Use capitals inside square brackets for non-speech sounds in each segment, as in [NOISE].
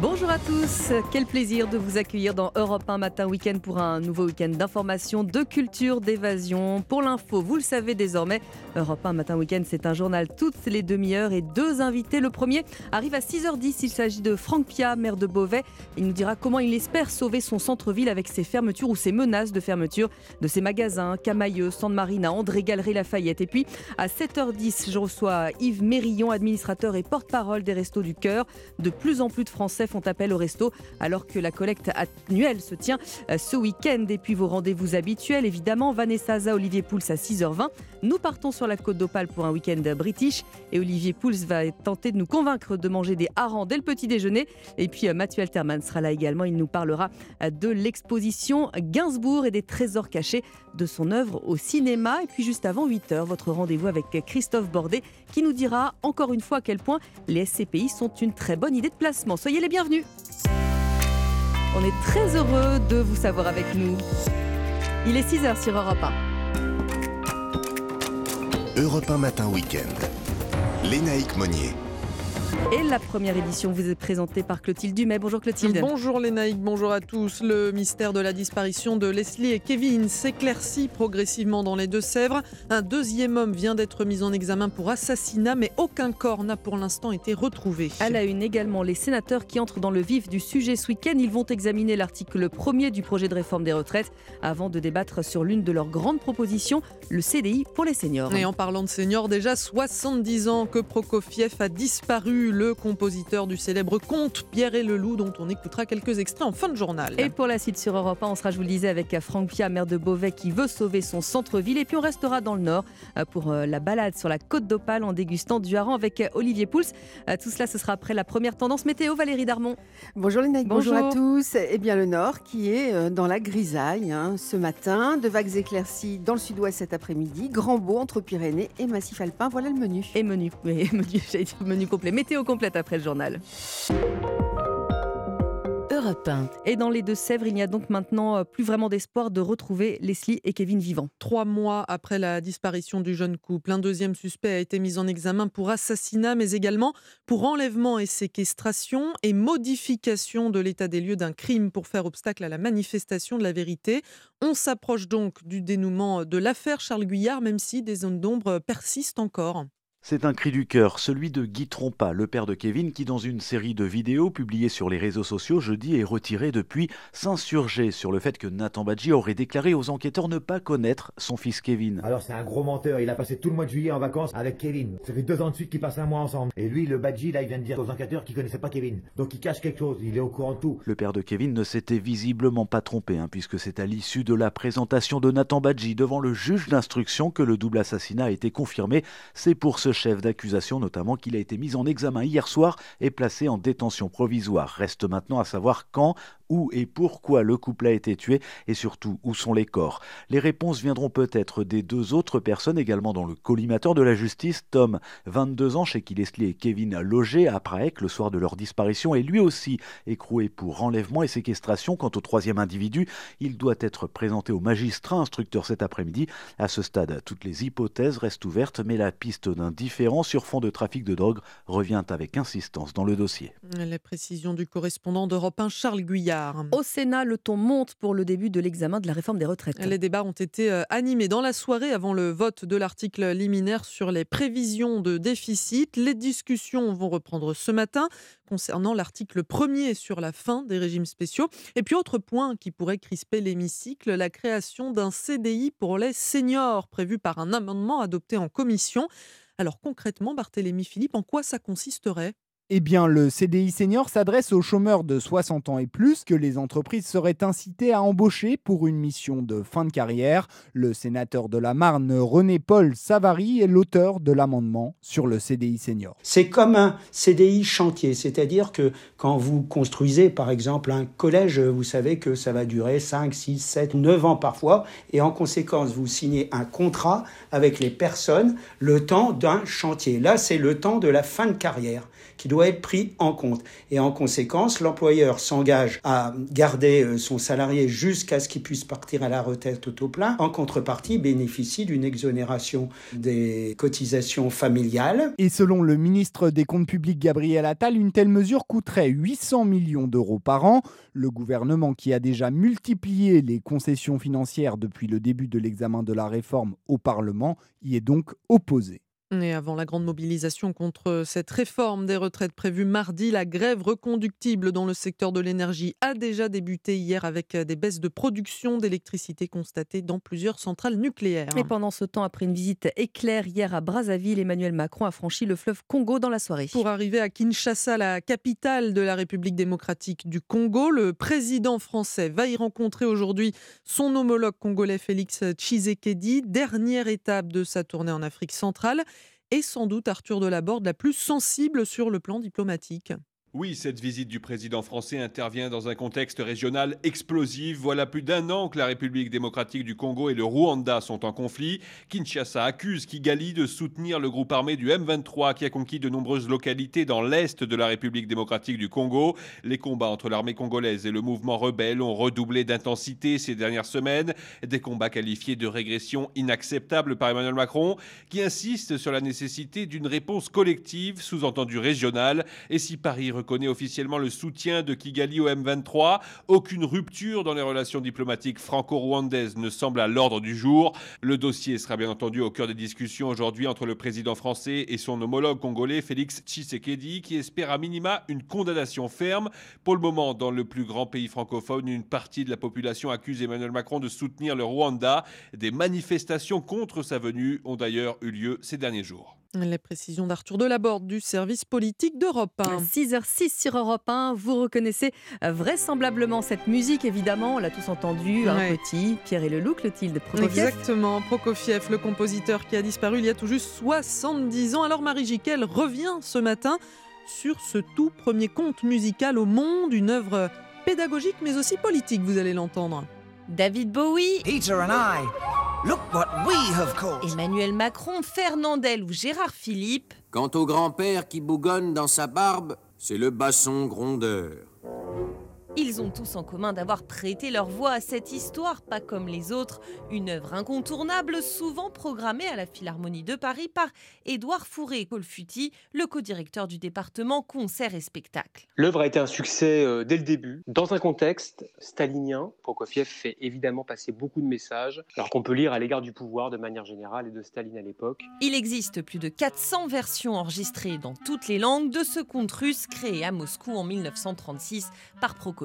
Bonjour à tous, quel plaisir de vous accueillir dans Europe 1 Matin Week-end pour un nouveau week-end d'information, de culture, d'évasion. Pour l'info, vous le savez désormais, Europe 1 Matin Week-end c'est un journal toutes les demi-heures et deux invités. Le premier arrive à 6h10, il s'agit de Franck Pia, maire de Beauvais. Il nous dira comment il espère sauver son centre-ville avec ses fermetures ou ses menaces de fermeture de ses magasins, Camailleux, Sande Marina, André Galerie Lafayette. Et puis à 7h10, je reçois Yves Mérillon, administrateur et porte-parole des Restos du Cœur. De plus en plus de Français font appel au resto alors que la collecte annuelle se tient euh, ce week-end. Et puis vos rendez-vous habituels, évidemment, Vanessa Za, Olivier Pouls à 6h20. Nous partons sur la côte d'Opale pour un week-end british et Olivier Pouls va tenter de nous convaincre de manger des harengs dès le petit déjeuner. Et puis euh, Mathieu Alterman sera là également. Il nous parlera euh, de l'exposition Gainsbourg et des trésors cachés de son œuvre au cinéma. Et puis juste avant 8h, votre rendez-vous avec Christophe Bordet qui nous dira encore une fois à quel point les SCPI sont une très bonne idée de placement. Soyez les bienvenue. On est très heureux de vous savoir avec nous. Il est 6h sur Europe 1. Europe 1 Matin Week-end. Lénaïque Monnier. Et la première édition vous est présentée par Clotilde Dumais. Bonjour Clotilde. Bonjour Lénaïque, bonjour à tous. Le mystère de la disparition de Leslie et Kevin s'éclaircit progressivement dans les Deux-Sèvres. Un deuxième homme vient d'être mis en examen pour assassinat, mais aucun corps n'a pour l'instant été retrouvé. À la une également, les sénateurs qui entrent dans le vif du sujet ce week-end, ils vont examiner l'article 1er du projet de réforme des retraites avant de débattre sur l'une de leurs grandes propositions, le CDI pour les seniors. Et en parlant de seniors, déjà 70 ans que Prokofiev a disparu le compositeur du célèbre conte Pierre et le Loup, dont on écoutera quelques extraits en fin de journal. Et pour la suite sur Europe 1, on sera, je vous le disais, avec Franck Pia, maire de Beauvais, qui veut sauver son centre-ville. Et puis on restera dans le Nord euh, pour euh, la balade sur la côte d'Opale en dégustant du hareng avec euh, Olivier Pouls. Tout cela, ce sera après la première tendance météo. Valérie Darmon. Bonjour les bonjour. bonjour à tous. Eh bien, le Nord qui est dans la grisaille hein, ce matin. De vagues éclaircies dans le sud-ouest cet après-midi. Grand beau entre Pyrénées et Massif Alpin. Voilà le menu. Et menu, [LAUGHS] menu, menu complet. Météo complète après le journal. Europe 1. Et dans les Deux-Sèvres, il n'y a donc maintenant euh, plus vraiment d'espoir de retrouver Leslie et Kevin vivants. Trois mois après la disparition du jeune couple, un deuxième suspect a été mis en examen pour assassinat, mais également pour enlèvement et séquestration et modification de l'état des lieux d'un crime pour faire obstacle à la manifestation de la vérité. On s'approche donc du dénouement de l'affaire Charles Guyard, même si des zones d'ombre persistent encore. C'est un cri du cœur, celui de Guy Trompa, le père de Kevin, qui dans une série de vidéos publiées sur les réseaux sociaux jeudi est retiré depuis, s'insurger sur le fait que Nathan Badji aurait déclaré aux enquêteurs ne pas connaître son fils Kevin. Alors c'est un gros menteur, il a passé tout le mois de juillet en vacances avec Kevin. Ça fait deux ans de suite qu'ils passent un mois ensemble. Et lui, le Badji, là, il vient de dire aux enquêteurs qu'il connaissait pas Kevin. Donc il cache quelque chose, il est au courant de tout. Le père de Kevin ne s'était visiblement pas trompé, hein, puisque c'est à l'issue de la présentation de Nathan Badji devant le juge d'instruction que le double assassinat a été confirmé. C'est pour ce chef d'accusation notamment qu'il a été mis en examen hier soir et placé en détention provisoire. Reste maintenant à savoir quand, où et pourquoi le couple a été tué et surtout où sont les corps. Les réponses viendront peut-être des deux autres personnes également dans le collimateur de la justice, Tom, 22 ans, chez qui Leslie et Kevin logé à Prague le soir de leur disparition, et lui aussi écroué pour enlèvement et séquestration. Quant au troisième individu, il doit être présenté au magistrat instructeur cet après-midi. À ce stade, toutes les hypothèses restent ouvertes, mais la piste d'un différent sur fond de trafic de drogue revient avec insistance dans le dossier. Les précisions du correspondant d'Europe 1, Charles Guyard. Au Sénat, le ton monte pour le début de l'examen de la réforme des retraites. Les débats ont été euh, animés dans la soirée avant le vote de l'article liminaire sur les prévisions de déficit. Les discussions vont reprendre ce matin concernant l'article premier sur la fin des régimes spéciaux. Et puis autre point qui pourrait crisper l'hémicycle, la création d'un CDI pour les seniors prévu par un amendement adopté en commission. Alors concrètement, Barthélémy Philippe, en quoi ça consisterait? Eh bien, le CDI senior s'adresse aux chômeurs de 60 ans et plus que les entreprises seraient incitées à embaucher pour une mission de fin de carrière. Le sénateur de la Marne, René-Paul Savary, est l'auteur de l'amendement sur le CDI senior. C'est comme un CDI chantier, c'est-à-dire que quand vous construisez par exemple un collège, vous savez que ça va durer 5, 6, 7, 9 ans parfois, et en conséquence, vous signez un contrat avec les personnes le temps d'un chantier. Là, c'est le temps de la fin de carrière qui doit être pris en compte. Et en conséquence, l'employeur s'engage à garder euh, son salarié jusqu'à ce qu'il puisse partir à la retraite au taux plein. En contrepartie, bénéficie d'une exonération des cotisations familiales. Et selon le ministre des Comptes publics Gabriel Attal, une telle mesure coûterait 800 millions d'euros par an. Le gouvernement qui a déjà multiplié les concessions financières depuis le début de l'examen de la réforme au Parlement y est donc opposé. Et avant la grande mobilisation contre cette réforme des retraites prévue mardi, la grève reconductible dans le secteur de l'énergie a déjà débuté hier avec des baisses de production d'électricité constatées dans plusieurs centrales nucléaires. Et pendant ce temps, après une visite éclair hier à Brazzaville, Emmanuel Macron a franchi le fleuve Congo dans la soirée. Pour arriver à Kinshasa, la capitale de la République démocratique du Congo, le président français va y rencontrer aujourd'hui son homologue congolais Félix Tshisekedi, dernière étape de sa tournée en Afrique centrale et sans doute Arthur Delaborde la plus sensible sur le plan diplomatique. Oui, cette visite du président français intervient dans un contexte régional explosif. Voilà plus d'un an que la République démocratique du Congo et le Rwanda sont en conflit. Kinshasa accuse Kigali de soutenir le groupe armé du M23 qui a conquis de nombreuses localités dans l'est de la République démocratique du Congo. Les combats entre l'armée congolaise et le mouvement rebelle ont redoublé d'intensité ces dernières semaines. Des combats qualifiés de régression inacceptable par Emmanuel Macron qui insiste sur la nécessité d'une réponse collective, sous-entendue régionale. Et si Paris connaît officiellement le soutien de Kigali au M23. Aucune rupture dans les relations diplomatiques franco-rwandaises ne semble à l'ordre du jour. Le dossier sera bien entendu au cœur des discussions aujourd'hui entre le président français et son homologue congolais Félix Tshisekedi qui espère à minima une condamnation ferme. Pour le moment, dans le plus grand pays francophone, une partie de la population accuse Emmanuel Macron de soutenir le Rwanda. Des manifestations contre sa venue ont d'ailleurs eu lieu ces derniers jours. Les précisions d'Arthur Delaborde du service politique d'Europe 1. 6h06 sur Europe 1. Vous reconnaissez vraisemblablement cette musique, évidemment. On l'a tous entendu. Un Ouais. petit Pierre et le loup, Clotilde Prokofiev. Exactement, Prokofiev, le compositeur qui a disparu il y a tout juste 70 ans. Alors Marie Jiquel revient ce matin sur ce tout premier conte musical au monde, une œuvre pédagogique mais aussi politique, vous allez l'entendre. David Bowie, Peter and I, look what we have caught. Emmanuel Macron, Fernandel ou Gérard Philippe, Quant au grand-père qui bougonne dans sa barbe, c'est le basson grondeur. Ils ont tous en commun d'avoir prêté leur voix à cette histoire, pas comme les autres, une œuvre incontournable, souvent programmée à la Philharmonie de Paris par Édouard Fourré-Colfuti, le co-directeur du département Concerts et Spectacles. L'œuvre a été un succès euh, dès le début. Dans un contexte stalinien, Prokofiev fait évidemment passer beaucoup de messages, alors qu'on peut lire à l'égard du pouvoir de manière générale et de Staline à l'époque. Il existe plus de 400 versions enregistrées dans toutes les langues de ce conte russe créé à Moscou en 1936 par Prokofiev.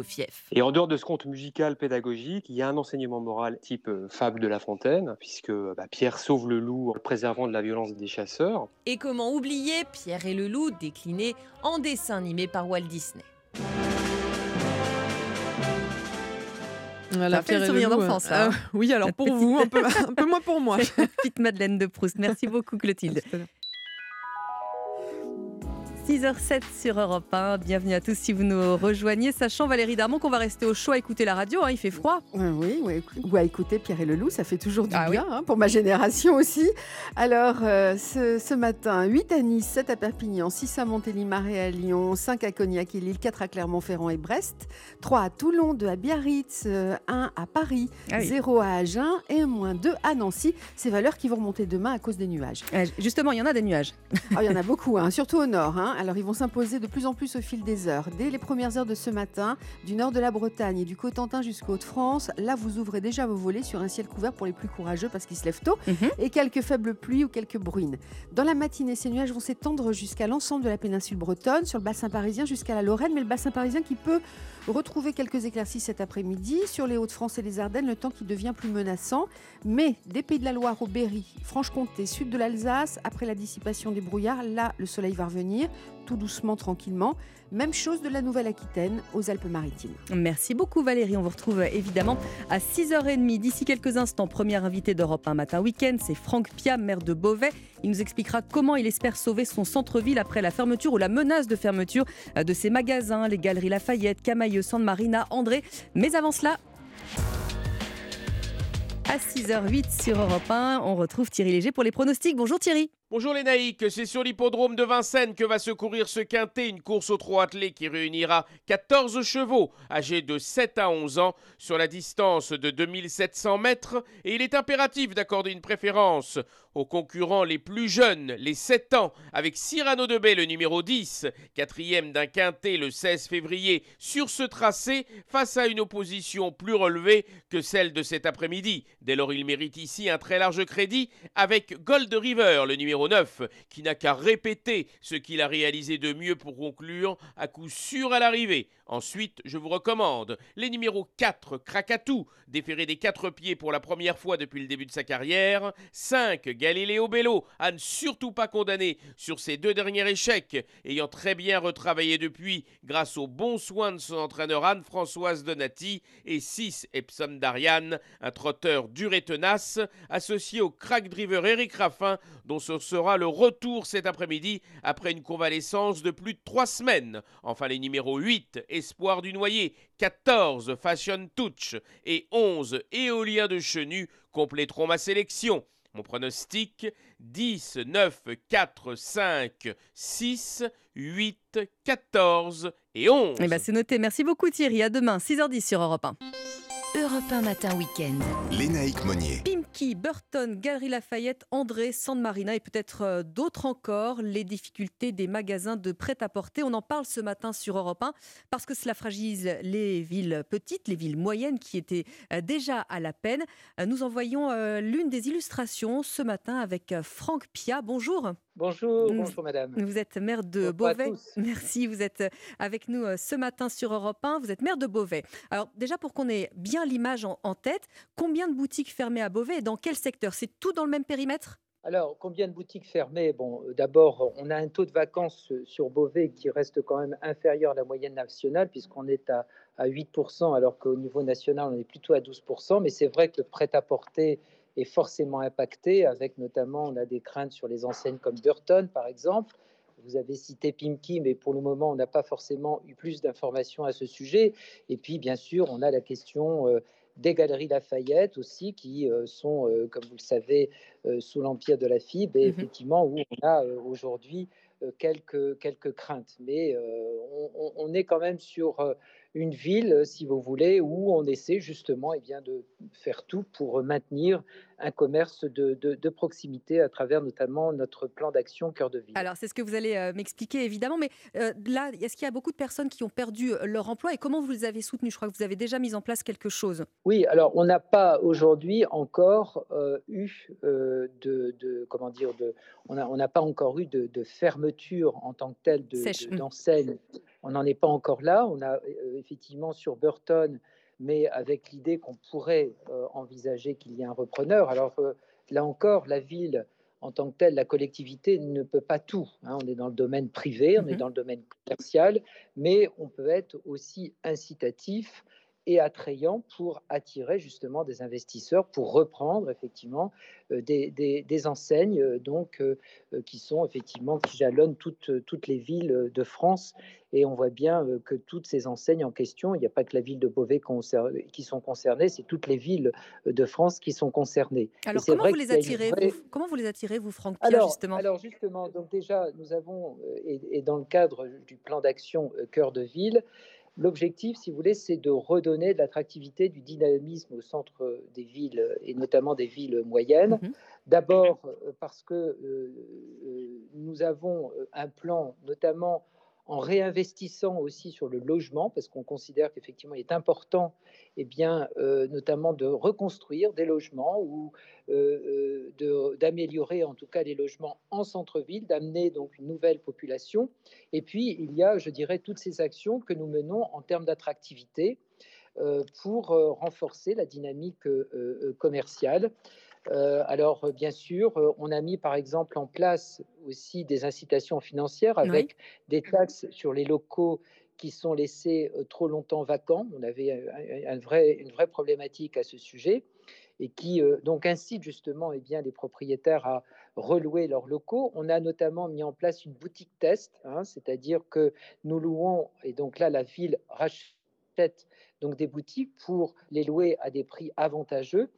Et en dehors de ce conte musical pédagogique, il y a un enseignement moral type euh, fable de La Fontaine, puisque bah, Pierre sauve le loup en le préservant de la violence des chasseurs. Et comment oublier Pierre et le loup décliné en dessin animé par Walt Disney? Voilà, Ça fait le Pierre et souvenir loup, d'enfance, euh, hein. euh, oui, alors pour vous, un peu, [LAUGHS] un peu moins pour moi. Petite Madeleine de Proust. Merci beaucoup, Clotilde. 6h07 sur Europe 1. Bienvenue à tous si vous nous rejoignez. Sachant, Valérie Darmon, qu'on va rester au chaud à écouter la radio. hein, il fait froid. Euh, Oui, oui, ou à écouter Pierre et le Loup, ça fait toujours du Ah oui. bien, hein, pour ma génération aussi. Alors, euh, ce, ce matin, 8 à Nice, 7 à Perpignan, 6 à Montélimar et à Lyon, 5 à Cognac et Lille, 4 à Clermont-Ferrand et Brest, 3 à Toulon, 2 à Biarritz, euh, 1 à Paris, Ah oui. 0 à Agen et moins 2 à Nancy. Ces valeurs qui vont remonter demain à cause des nuages. Euh, Justement, il y en a des nuages. Ah, il y en a beaucoup, hein, surtout au nord. hein. Alors, ils vont s'imposer de plus en plus au fil des heures. Dès les premières heures de ce matin, du nord de la Bretagne et du Cotentin jusqu'aux Hauts-de-France, là, vous ouvrez déjà vos volets sur un ciel couvert pour les plus courageux parce qu'ils se lèvent tôt Mhm. et quelques faibles pluies ou quelques bruines. Dans la matinée, ces nuages vont s'étendre jusqu'à l'ensemble de la péninsule bretonne, sur le bassin parisien jusqu'à la Lorraine, mais le bassin parisien qui peut retrouver quelques éclaircies cet après-midi. Sur les Hauts-de-France et les Ardennes, le temps qui devient plus menaçant. Mais des Pays de la Loire au Berry, Franche-Comté, sud de l'Alsace, après la dissipation des brouillards, là, le soleil va revenir, tout doucement, tranquillement. Même chose de la Nouvelle-Aquitaine aux Alpes-Maritimes. Merci beaucoup Valérie. On vous retrouve euh, évidemment à 6h30. D'ici quelques instants, première invité d'Europe un matin week-end, c'est Franck Pia, maire de Beauvais. Il nous expliquera comment il espère sauver son centre-ville après la fermeture ou la menace de fermeture euh, de ses magasins, les galeries Lafayette, Camailleux, San Marina, André. Mais avant cela, à 6h08 sur Europe 1, on retrouve Thierry Léger pour les pronostics. Bonjour Thierry. Bonjour les naïcs, c'est sur l'hippodrome de Vincennes que va se courir ce quintet, une course au trot attelé qui réunira 14 chevaux âgés de 7 à 11 ans sur la distance de 2700 mètres et il est impératif d'accorder une préférence aux concurrents les plus jeunes, les 7 ans, avec Cyrano de Bay, le numéro 10, quatrième d'un quintet le 16 février, sur ce tracé, face à une opposition plus relevée que celle de cet après-midi. Dès lors, il mérite ici un très large crédit avec Gold River, le numéro 9, qui n'a qu'à répéter ce qu'il a réalisé de mieux pour conclure à coup sûr à l'arrivée. Ensuite, je vous recommande les numéros 4, Krakatou, déféré des quatre pieds pour la première fois depuis le début de sa carrière, 5, Galileo Bello, à ne surtout pas condamner sur ses deux derniers échecs, ayant très bien retravaillé depuis grâce aux bons soins de son entraîneur Anne-Françoise Donati, et 6, Epsom Darian, un trotteur dur et tenace, associé au crack driver Eric Raffin, dont ce sera le retour cet après-midi après une convalescence de plus de trois semaines. Enfin, les numéros 8 et Espoir du Noyer, 14 Fashion Touch et 11 Éolien de Chenu compléteront ma sélection. Mon pronostic 10, 9, 4, 5, 6, 8, 14 et 11. Eh ben c'est noté. Merci beaucoup Thierry. À demain, 6h10 sur Europe 1. Europe 1 matin week-end. Lénaïque Monnier. Pimki, Burton, Galerie Lafayette, André, San Marina et peut-être euh, d'autres encore. Les difficultés des magasins de prêt-à-porter. On en parle ce matin sur Europe 1 parce que cela fragilise les villes petites, les villes moyennes qui étaient euh, déjà à la peine. Euh, nous envoyons l'une des illustrations ce matin avec Franck Pia. Bonjour. Bonjour, bonjour madame. Vous êtes maire de Beauvais. [LAUGHS] Merci, vous êtes avec nous ce matin sur Europe 1. Vous êtes maire de Beauvais. Alors déjà pour qu'on ait bien l'image en, tête, combien de boutiques fermées à Beauvais et dans quel secteur? C'est tout dans le même périmètre? Alors, combien de boutiques fermées? Bon, euh, d'abord, on a un taux de vacances euh, sur Beauvais qui reste quand même inférieur à la moyenne nationale, puisqu'on est à, à 8%, alors qu'au niveau national, on est plutôt à 12%. Mais c'est vrai que le prêt-à-porter est forcément impacté, avec notamment, on a des craintes sur les enseignes comme Burton, par exemple. Vous avez cité Pimki, mais pour le moment, on n'a pas forcément eu plus d'informations à ce sujet. Et puis, bien sûr, on a la question euh, des galeries Lafayette aussi, qui euh, sont, euh, comme vous le savez, sous l'empire de la FIB, et mmh effectivement, où on a aujourd'hui quelques, quelques craintes. Mais on, on, est quand même sur une ville, si vous voulez, où on essaie justement eh bien, de faire tout pour maintenir un commerce de, de, proximité à travers notamment notre plan d'action cœur de ville. Alors c'est ce que vous allez euh, m'expliquer évidemment, mais euh, là, est-ce qu'il y a beaucoup de personnes qui ont perdu euh, leur emploi et comment vous les avez soutenus Je crois que vous avez déjà mis en place quelque chose. Oui, alors on n'a pas aujourd'hui encore eu de, comment dire, de, on n'a on pas encore eu de, fermeture en tant que telle d'enseigne. On n'en est pas encore là. On a effectivement sur Burton mais avec l'idée qu'on pourrait euh, envisager qu'il y ait un repreneur. Alors euh, là encore, la ville en tant que telle, la collectivité ne peut pas tout. Hein. On est dans le domaine privé, on est mmh dans le domaine commercial, mais on peut être aussi incitatif et attrayant pour attirer justement des investisseurs, pour reprendre effectivement euh, des, des, enseignes euh, donc, euh, qui sont effectivement, qui jalonnent toutes, toutes les villes de France. Et on voit bien que toutes ces enseignes en question, il n'y a pas que la ville de Beauvais qui sont concernées, c'est toutes les villes de France qui sont concernées. Alors comment vous, les attirez, vous, comment vous les attirez, vous, Franck Pierre, alors, justement? Alors justement, donc déjà, nous avons, et, et dans le cadre du plan d'action Cœur de Ville, L'objectif, si vous voulez, c'est de redonner de l'attractivité, du dynamisme au centre des villes et notamment des villes moyennes. Mhm. D'abord euh, parce que euh, euh, nous avons un plan, notamment en réinvestissant aussi sur le logement, parce qu'on considère qu'effectivement il est important, eh bien, euh, notamment de reconstruire des logements ou euh, euh, d'améliorer en tout cas les logements en centre-ville, d'amener donc une nouvelle population. Et puis il y a, je dirais, toutes ces actions que nous menons en termes d'attractivité pour renforcer la dynamique commerciale. Euh, alors, euh, bien sûr, euh, on a mis par exemple en place aussi des incitations financières avec des taxes sur les locaux qui sont laissés trop longtemps vacants. On avait une vraie problématique à ce sujet et qui donc incite justement eh bien, les propriétaires à relouer leurs locaux. On a notamment mis en place une boutique test, hein, c'est-à-dire que nous louons, et donc là la ville rachète donc des boutiques pour les louer à des prix avantageux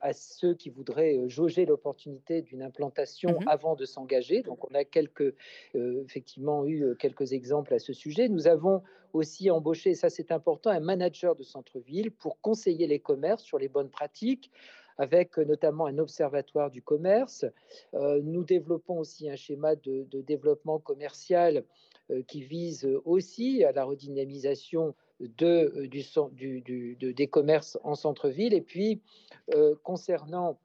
à ceux qui voudraient euh, jauger l'opportunité d'une implantation Mhm. avant de s'engager. Donc on a quelques, euh, effectivement eu euh, quelques exemples à ce sujet. Nous avons aussi embauché, et ça c'est important, un manager de centre-ville pour conseiller les commerces sur les bonnes pratiques avec euh, notamment un observatoire du commerce. Euh, nous développons aussi un schéma de, de développement commercial euh, qui vise aussi à la redynamisation de, euh, du, cen- du- du- de- des commerces en centre-ville. Et puis, euh, concernant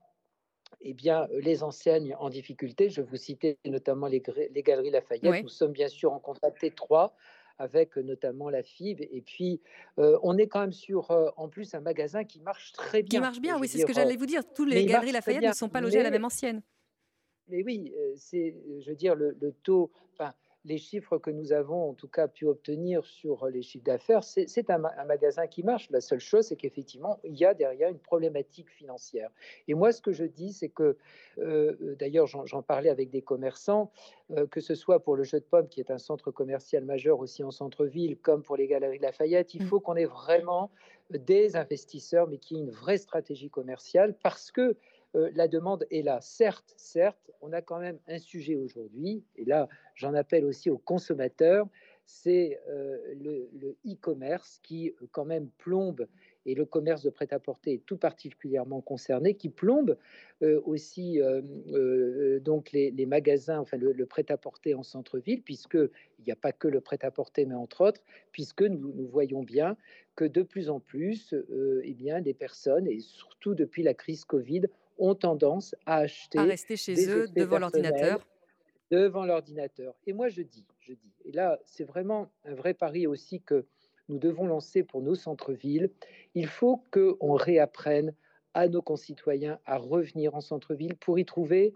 eh bien, euh, les enseignes en difficulté, je vous citais notamment les, Galeries Lafayette. Nous sommes bien sûr en contact étroit avec notamment la FIB. Et puis, euh, on est quand même sur, euh, en plus, un magasin qui marche très bien. Qui marche bien, oui, c'est ce que j'allais vous dire. Tous les galeries Lafayette ne sont pas logés à la même ancienne. mais oui, c'est, je veux dire, le, le taux, enfin, les chiffres que nous avons en tout cas pu obtenir sur les chiffres d'affaires, c'est un, ma- un magasin qui marche. La seule chose, c'est qu'effectivement, il y a derrière une problématique financière. Et moi, ce que je dis, c'est que, euh, d'ailleurs, j'en parlais avec des commerçants, euh, que ce soit pour le Jeu de Pommes, qui est un centre commercial majeur aussi en centre-ville, comme pour les Galeries Lafayette, il faut qu'on ait vraiment des investisseurs, mais qui aient une vraie stratégie commerciale, parce que euh, la demande est là. Certes, certes, on a quand même un sujet aujourd'hui, et là, j'en appelle aussi aux consommateurs, c'est euh, le e-commerce qui euh, quand même plombe, et le commerce de prêt-à-porter est tout particulièrement concerné, qui plombe aussi donc les, magasins, enfin le, prêt-à-porter en centre-ville, puisque il n'y a pas que le prêt-à-porter, mais entre autres, puisque nous, voyons bien que de plus en plus, eh bien, des personnes, et surtout depuis la crise Covid, ont tendance à acheter À rester chez des eux, devant l'ordinateur. devant l'ordinateur. Et moi, je dis, je dis, et là, c'est vraiment un vrai pari aussi que nous devons lancer pour nos centres-villes. Il faut qu'on réapprenne à nos concitoyens à revenir en centre-ville pour y trouver,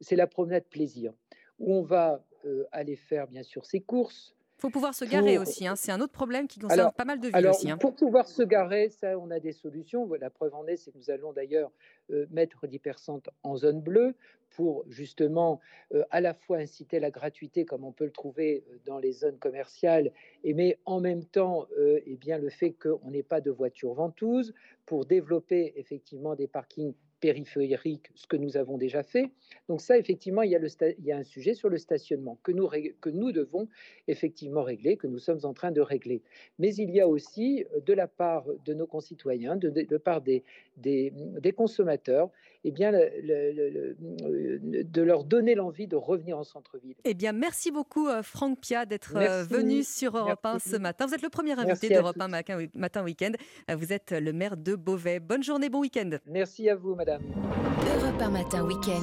c'est la promenade plaisir, où on va euh, aller faire bien sûr ses courses. Faut pouvoir se garer Pour- aussi. hein. C'est un autre problème qui concerne Alors- pas mal de villes Alors, aussi. hein. pour pouvoir se garer, ça, on a des solutions. La preuve en est, c'est que nous allons d'ailleurs euh, mettre l'hypercentre en zone bleue pour justement euh, à la fois inciter la gratuité, comme on peut le trouver euh, dans les zones commerciales, et mais en même temps, euh, eh bien, le fait qu'on n'ait pas de voitures ventouses, pour développer effectivement des parkings périphériques, ce que nous avons déjà fait. Donc ça, effectivement, il y a, un sujet sur le stationnement que nous, devons effectivement régler, que nous sommes en train de régler. Mais il y a aussi, euh, de la part de nos concitoyens, de, de part des consommateurs, eh bien, le- le- le- le- de leur donner l'envie de revenir en centre-ville. Eh bien, merci beaucoup, euh, Franck Pia, d'être euh, venu sur Europe 1 Merci. ce matin. Vous êtes le premier invité d'Europe 1 tous. Matin, matin Week-end. Euh, Vous êtes le maire de Beauvais. Bonne journée, bon week-end. Merci à vous, madame. 1 Matin Week-end.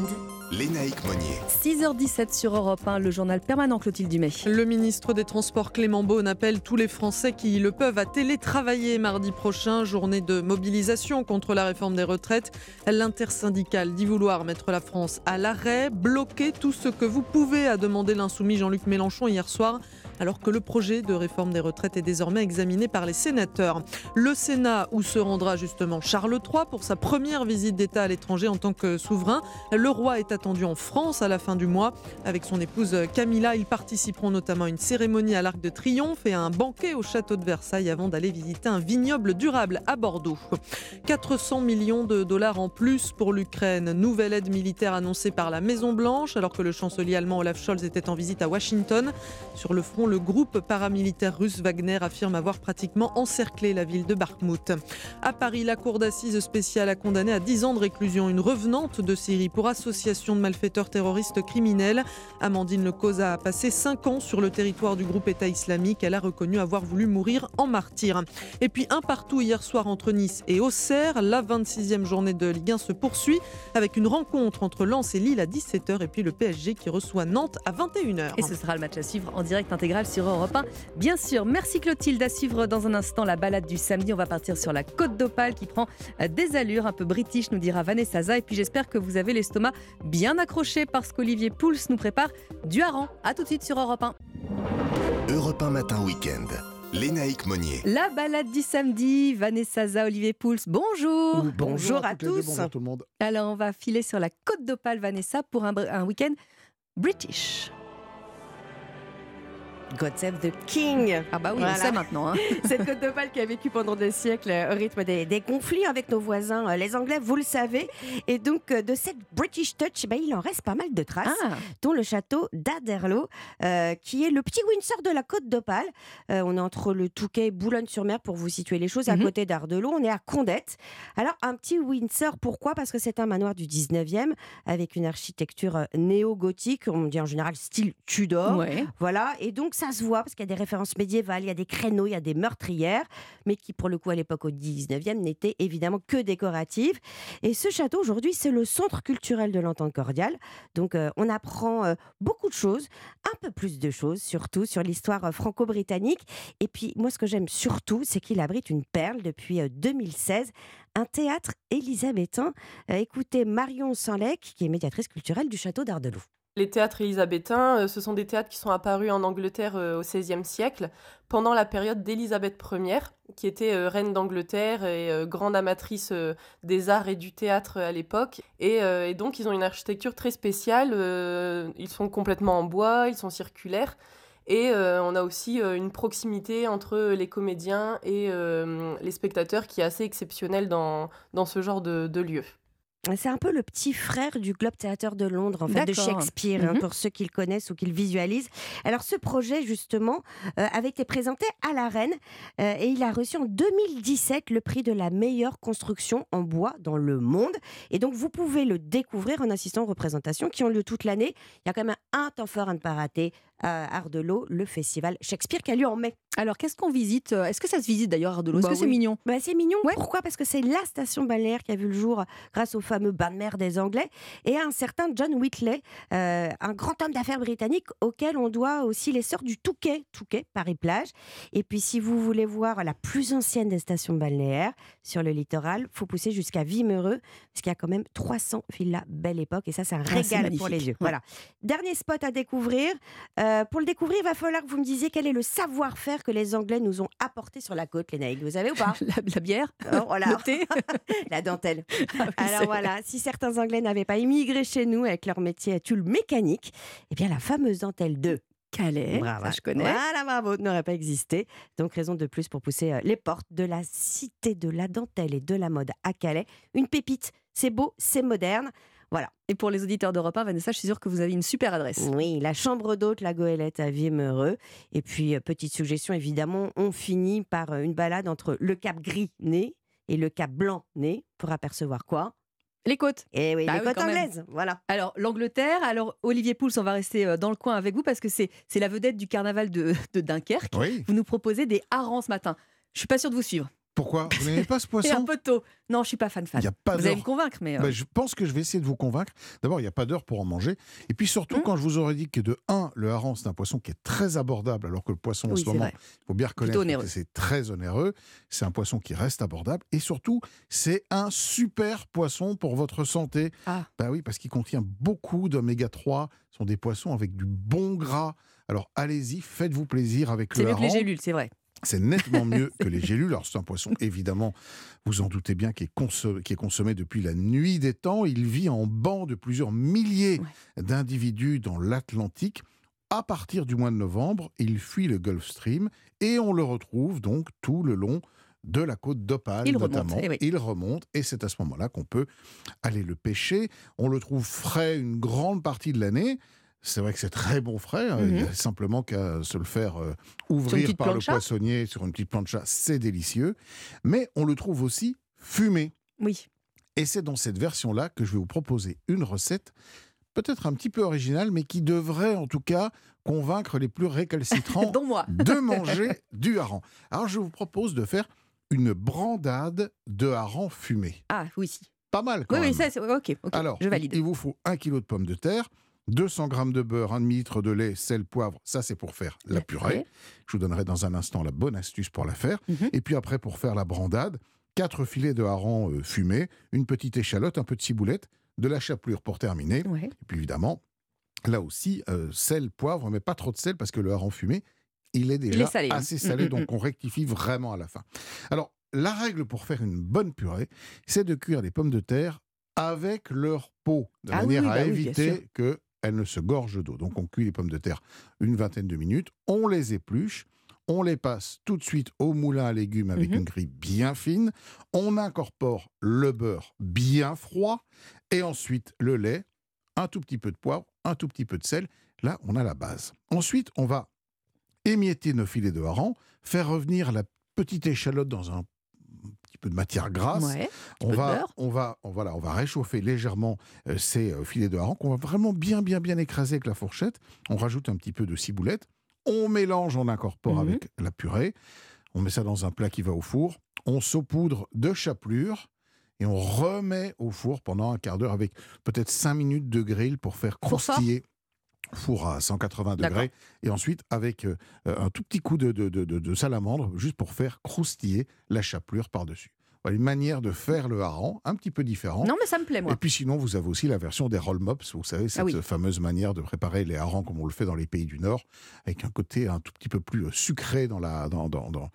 Lénaïque Monnier. 6h17 sur Europe 1, le journal permanent Clotilde Dumay. Le ministre des Transports Clément Beaune appelle tous les Français qui le peuvent à télétravailler mardi prochain, journée de mobilisation contre la réforme des retraites. L'intersyndicale dit vouloir mettre la France à l'arrêt, bloquer tout ce que vous pouvez, a demandé l'insoumis Jean-Luc Mélenchon hier soir alors que le projet de réforme des retraites est désormais examiné par les sénateurs. Le Sénat, où se rendra justement Charles III pour sa première visite d'État à l'étranger en tant que souverain. Le roi est attendu en France à la fin du mois. Avec son épouse Camilla, ils participeront notamment à une cérémonie à l'Arc de Triomphe et à un banquet au château de Versailles avant d'aller visiter un vignoble durable à Bordeaux. 400 millions de dollars en plus pour l'Ukraine. Nouvelle aide militaire annoncée par la Maison-Blanche alors que le chancelier allemand Olaf Scholz était en visite à Washington. Sur le front, le groupe paramilitaire russe Wagner affirme avoir pratiquement encerclé la ville de Bakhmut. À Paris, la cour d'assises spéciale a condamné à 10 ans de réclusion une revenante de Syrie pour association de malfaiteurs terroristes criminels. Amandine Lecause a passé 5 ans sur le territoire du groupe État islamique. Elle a reconnu avoir voulu mourir en martyr. Et puis un partout hier soir entre Nice et Auxerre. La 26e journée de Ligue 1 se poursuit avec une rencontre entre Lens et Lille à 17h et puis le PSG qui reçoit Nantes à 21h. Et ce sera le match à suivre en direct intégral sur Europe 1. Bien sûr, merci Clotilde. À suivre dans un instant la balade du samedi. On va partir sur la côte d'Opale qui prend euh, des allures un peu british, nous dira Vanessa Za. Et puis j'espère que vous avez l'estomac bien accroché parce qu'Olivier Pouls nous prépare du hareng. A tout de suite sur Europe 1. Europe 1 Matin Week-end. Lénaïque Monnier. La balade du samedi, Vanessa Za, Olivier Pouls, bonjour. Bonjour à deux, bonjour tout le monde. Alors on va filer sur la côte d'Opale, Vanessa, pour un, un week-end british. God Save the King. Ah bah oui, on sait maintenant. hein. [LAUGHS] Cette côte d'opale qui a vécu pendant des siècles euh, au rythme des, des conflits avec nos voisins, euh, les Anglais, vous le savez. Et donc, euh, de cette British Touch, bah, il en reste pas mal de traces, Ah. dont le château d'Aderlo, euh, qui est le petit Windsor de la côte d'opale. Euh, on est entre le Touquet et Boulogne-sur-Mer, pour vous situer les choses, à Mhm. côté d'Ardelot. On est à Condette. Alors, un petit Windsor, pourquoi? Parce que c'est un manoir du 19e, avec une architecture néo-gothique, on dit en général style Tudor. Ouais. Voilà, et donc ça se voit parce qu'il y a des références médiévales, il y a des créneaux, il y a des meurtrières, mais qui pour le coup à l'époque au 19e n'étaient évidemment que décoratives. Et ce château aujourd'hui c'est le centre culturel de l'entente cordiale. Donc euh, on apprend euh, beaucoup de choses, un peu plus de choses surtout sur l'histoire euh, franco-britannique. Et puis moi ce que j'aime surtout c'est qu'il abrite une perle depuis euh, 2016, un théâtre élisabétain. Écoutez Marion Sanlec qui est médiatrice culturelle du château d'Ardelot. Les théâtres élisabétains, euh, ce sont des théâtres qui sont apparus en Angleterre euh, au XVIe siècle, pendant la période d'Élisabeth Ier, qui était euh, reine d'Angleterre et grande amatrice des arts et du théâtre à l'époque. Et, donc, ils ont une architecture très spéciale. ils sont complètement en bois, ils sont circulaires. Et on a aussi une proximité entre les comédiens et les spectateurs qui est assez exceptionnelle dans, dans ce genre de, de lieu. C'est un peu le petit frère du Globe Theatre de Londres, en fait, de. Shakespeare, hein, Mhm. pour ceux qui le connaissent ou qui le visualisent. Alors, ce projet, justement, euh, avait été présenté à la Reine euh, et il a reçu en 2017 le prix de la meilleure construction en bois dans le monde. Et donc, vous pouvez le découvrir en assistant aux représentations qui ont lieu toute l'année. Il y a quand même un temps fort à ne pas rater à Ardelot, le festival Shakespeare qui a lieu en mai. Alors, qu'est-ce qu'on visite euh, Est-ce que ça se visite d'ailleurs, Ardelot? Est-ce Bah que c'est mignon? Bah, C'est mignon. Pourquoi? Parce que c'est la station balnéaire qui a vu le jour grâce au fameux bain de mer des Anglais et à un certain John Whitley, euh, un grand homme d'affaires britannique auquel on doit aussi l'essor du Touquet, Touquet, Paris-Plage. Et puis, si vous voulez voir la plus ancienne des stations balnéaires sur le littoral, faut pousser jusqu'à Vimereux parce qu'il y a quand même 300 villas belle époque et ça, c'est un Ah, c'est régal pour les yeux. Ouais. Voilà. Dernier spot à découvrir. Euh, pour le découvrir, il va falloir que vous me disiez quel est le savoir-faire que les Anglais nous ont apporté sur la côte, les Naïls. Vous savez ou pas [LAUGHS] la, la bière Oh, voilà. [LAUGHS] Le thé [LAUGHS] La dentelle. Ah oui, Alors voilà, si certains Anglais n'avaient pas immigré chez nous avec leur métier à tulle mécanique, eh bien la fameuse dentelle de Calais, Bravo. ça je connais. Voilà, bravo, n'aurait pas existé. Donc raison de plus pour pousser euh, les portes de la cité de la dentelle et de la mode à Calais. Une pépite, c'est beau, c'est moderne. Voilà. Et pour les auditeurs d'Europe 1, Vanessa, je suis sûre que vous avez une super adresse. Oui, la chambre d'hôte, la goélette à Vimereux. Et puis, euh, petite suggestion, évidemment, on finit par euh, une balade entre le cap gris-né et le cap blanc-né pour apercevoir quoi? Les côtes. Eh oui, Bah les oui, côtes même. anglaises. Voilà. Alors, l'Angleterre, alors Olivier Pouls, on va rester euh, dans le coin avec vous parce que c'est c'est la vedette du carnaval de, [LAUGHS] de Dunkerque. Oui. Vous nous proposez des harengs ce matin. Je suis pas sûre de vous suivre. Pourquoi Vous n'aimez pas ce [LAUGHS] Et poisson un peu tôt. Non, je suis pas fan fan. Y a pas vous allez me convaincre, mais. euh, Bah, je pense que je vais essayer de vous convaincre. D'abord, il n'y a pas d'heure pour en manger. Et puis surtout, Mmh. quand je vous aurais dit que de 1, le hareng, c'est un poisson qui est très abordable, alors que le poisson en ce c'est moment, il faut bien reconnaître que c'est très onéreux. C'est un poisson qui reste abordable. Et surtout, c'est un super poisson pour votre santé. Ah. Bah oui, parce qu'il contient beaucoup d'oméga 3. Ce sont des poissons avec du bon gras. Alors allez-y, faites-vous plaisir avec C'est le mieux que les hareng. gélules, c'est vrai. C'est nettement mieux que les gélules. Alors, c'est un poisson, évidemment, vous en doutez bien, qui est, consommé, qui est consommé depuis la nuit des temps. Il vit en banc de plusieurs milliers d'individus dans l'Atlantique. À partir du mois de novembre, il fuit le Gulf Stream et on le retrouve donc tout le long de la côte d'Opale, Il remonte, notamment. eh oui. Il remonte et c'est à ce moment-là qu'on peut aller le pêcher. On le trouve frais une grande partie de l'année. C'est vrai que c'est très bon frais. hein. Il y a Mhm. simplement qu'à se le faire euh, ouvrir par le poissonnier sur une petite plancha, c'est délicieux. Mais on le trouve aussi fumé. Oui. Et c'est dans cette version-là que je vais vous proposer une recette, peut-être un petit peu originale, mais qui devrait en tout cas convaincre les plus récalcitrants [LAUGHS] moi. de manger [LAUGHS] du hareng. Alors je vous propose de faire une brandade de hareng fumé. Ah oui. Pas mal quand Oui, même. oui, ça, c'est ok. ok, Alors, je valide. il vous faut un kilo de pommes de terre, 200 g de beurre, un demi-litre de lait, sel, poivre. Ça, c'est pour faire la, purée. Je vous donnerai dans un instant la bonne astuce pour la faire. Mhm. Et puis après, pour faire la brandade, quatre filets de hareng euh, fumés, une petite échalote, un peu de ciboulette, de la chapelure pour terminer. Ouais. Et puis évidemment, là aussi, euh, sel, poivre, mais pas trop de sel parce que le hareng fumé, il est déjà est salé, hein. assez Mm, salé, mm, donc on rectifie vraiment à la fin. Alors, la règle pour faire une bonne purée, c'est de cuire les pommes de terre avec leur peau, de Ah manière oui, à bah éviter que elles ne se gorgent d'eau. Donc on cuit les pommes de terre une vingtaine de minutes, on les épluche, on les passe tout de suite au moulin à légumes avec Mhm. une grille bien fine, on incorpore le beurre bien froid et ensuite le lait, un tout petit peu de poivre, un tout petit peu de sel. Là, on a la base. Ensuite, on va émietter nos filets de hareng, faire revenir la petite échalote dans un peu de matière grasse. Ouais, on va, on va, on, voilà, on va réchauffer légèrement euh, ces euh, filets de hareng qu'on va vraiment bien, bien, bien écraser avec la fourchette. On rajoute un petit peu de ciboulette. On mélange, on incorpore Mhm. avec la purée. On met ça dans un plat qui va au four. On saupoudre de chapelure et on remet au four pendant un quart d'heure avec peut-être 5 minutes de grill pour faire croustiller. Four à 180 D'accord. degrés. Et ensuite, avec euh, un tout petit coup de, de, de- de- de salamandre, juste pour faire croustiller la chapelure par-dessus. Une manière de faire le hareng, un petit peu différente. Non, mais ça me plaît, moi. Et puis sinon, vous avez aussi la version des roll mops, vous savez, cette Ah oui. fameuse manière de préparer les harengs comme on le fait dans les pays du Nord, avec un côté un tout petit peu plus euh, sucré dans la dans, dans, dans,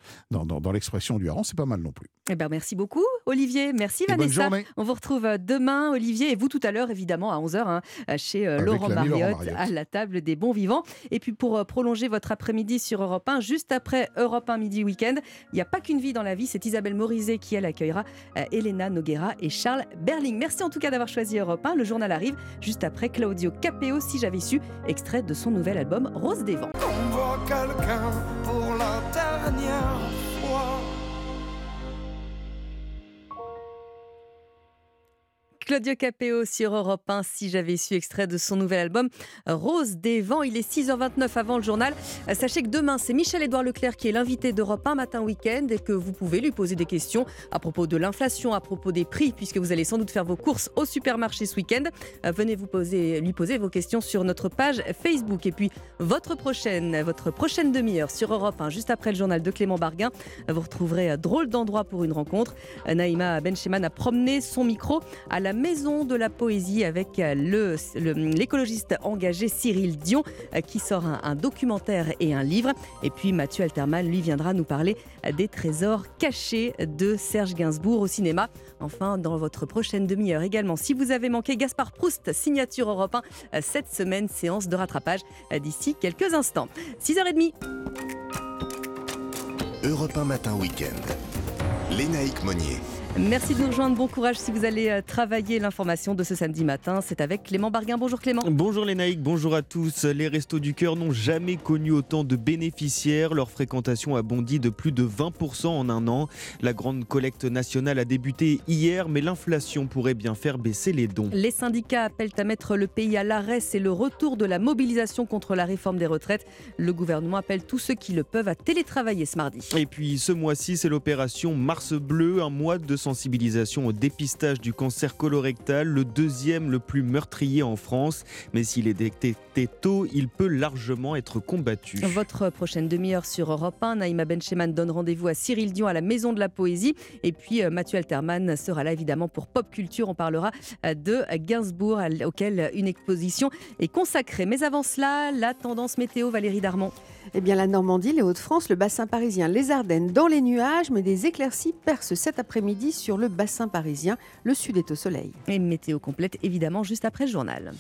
dans, dans- l'expression du hareng. C'est pas mal non plus. Eh ben, merci beaucoup, Olivier. Merci, Et Vanessa. On vous retrouve euh, demain, Olivier, et vous tout à l'heure, évidemment, à 11h, chez euh, Avec Laurent, Mariotte, à la table des bons vivants. Et puis, pour euh, prolonger votre après-midi sur Europe 1, juste après Europe 1 Midi Week-end, il n'y a pas qu'une vie dans la vie. C'est Isabelle Morizet qui, elle, accueillera euh, Elena Noguera et Charles Berling. Merci en tout cas d'avoir choisi Europe 1. Le journal arrive juste après Claudio Capeo, si j'avais su, extrait de son nouvel album Rose des Vents. Claudio Capeo sur Europe 1, si j'avais su, extrait de son nouvel album Rose des Vents. Il est 6h29 avant le journal. Euh, Sachez que demain, c'est Michel-Édouard Leclerc qui est l'invité d'Europe 1 matin week-end et que vous pouvez lui poser des questions à propos de l'inflation, à propos des prix, puisque vous allez sans doute faire vos courses au supermarché ce week-end. Euh, Venez vous poser, lui poser vos questions sur notre page Facebook. Et puis, votre prochaine, votre prochaine demi-heure sur Europe 1, juste après le journal de Clément Barguin, euh, vous retrouverez euh, Drôle d'endroit pour une rencontre. Euh, Naïma Bencheman a promené son micro à la Maison de la Poésie avec euh, le- le- l'écologiste engagé Cyril Dion euh, qui sort un, un documentaire et un livre. Et puis Mathieu Alterman, lui, viendra nous parler des trésors cachés de Serge Gainsbourg au cinéma. Enfin, dans votre prochaine demi-heure également, si vous avez manqué Gaspard Proust, signature Europe 1, euh, cette semaine, séance de rattrapage d'ici quelques instants. 6h30. Europe 1 Matin Week-end. Lénaïque Monnier. Merci de nous rejoindre. Bon courage si vous allez euh, travailler l'information de ce samedi matin. C'est avec Clément Barguin. Bonjour Clément. Bonjour les naïcs, bonjour à tous. Les Restos du Cœur n'ont jamais connu autant de bénéficiaires. Leur fréquentation a bondi de plus de 20% en un an. La grande collecte nationale a débuté hier, mais l'inflation pourrait bien faire baisser les dons. Les syndicats appellent à mettre le pays à l'arrêt. C'est le retour de la mobilisation contre la réforme des retraites. Le gouvernement appelle tous ceux qui le peuvent à télétravailler ce mardi. Et puis ce mois-ci, c'est l'opération Mars Bleu, un mois de sensibilisation au dépistage du cancer colorectal, le deuxième le plus meurtrier en France. Mais s'il est détecté tôt, il peut largement être combattu. Votre prochaine demi-heure sur Europe 1, Naïma Bencheman donne rendez-vous à Cyril Dion à la Maison de la Poésie. Et puis euh, Mathieu Alterman sera là évidemment pour Pop Culture. On parlera euh, de Gainsbourg, auquel une exposition est consacrée. Mais avant cela, la tendance météo, Valérie Darmon. Eh bien, la Normandie, les Hauts-de-France, le bassin parisien, les Ardennes dans les nuages, mais des éclaircies percent cet après-midi sur le bassin parisien. Le sud est au soleil. Et météo complète évidemment juste après le journal.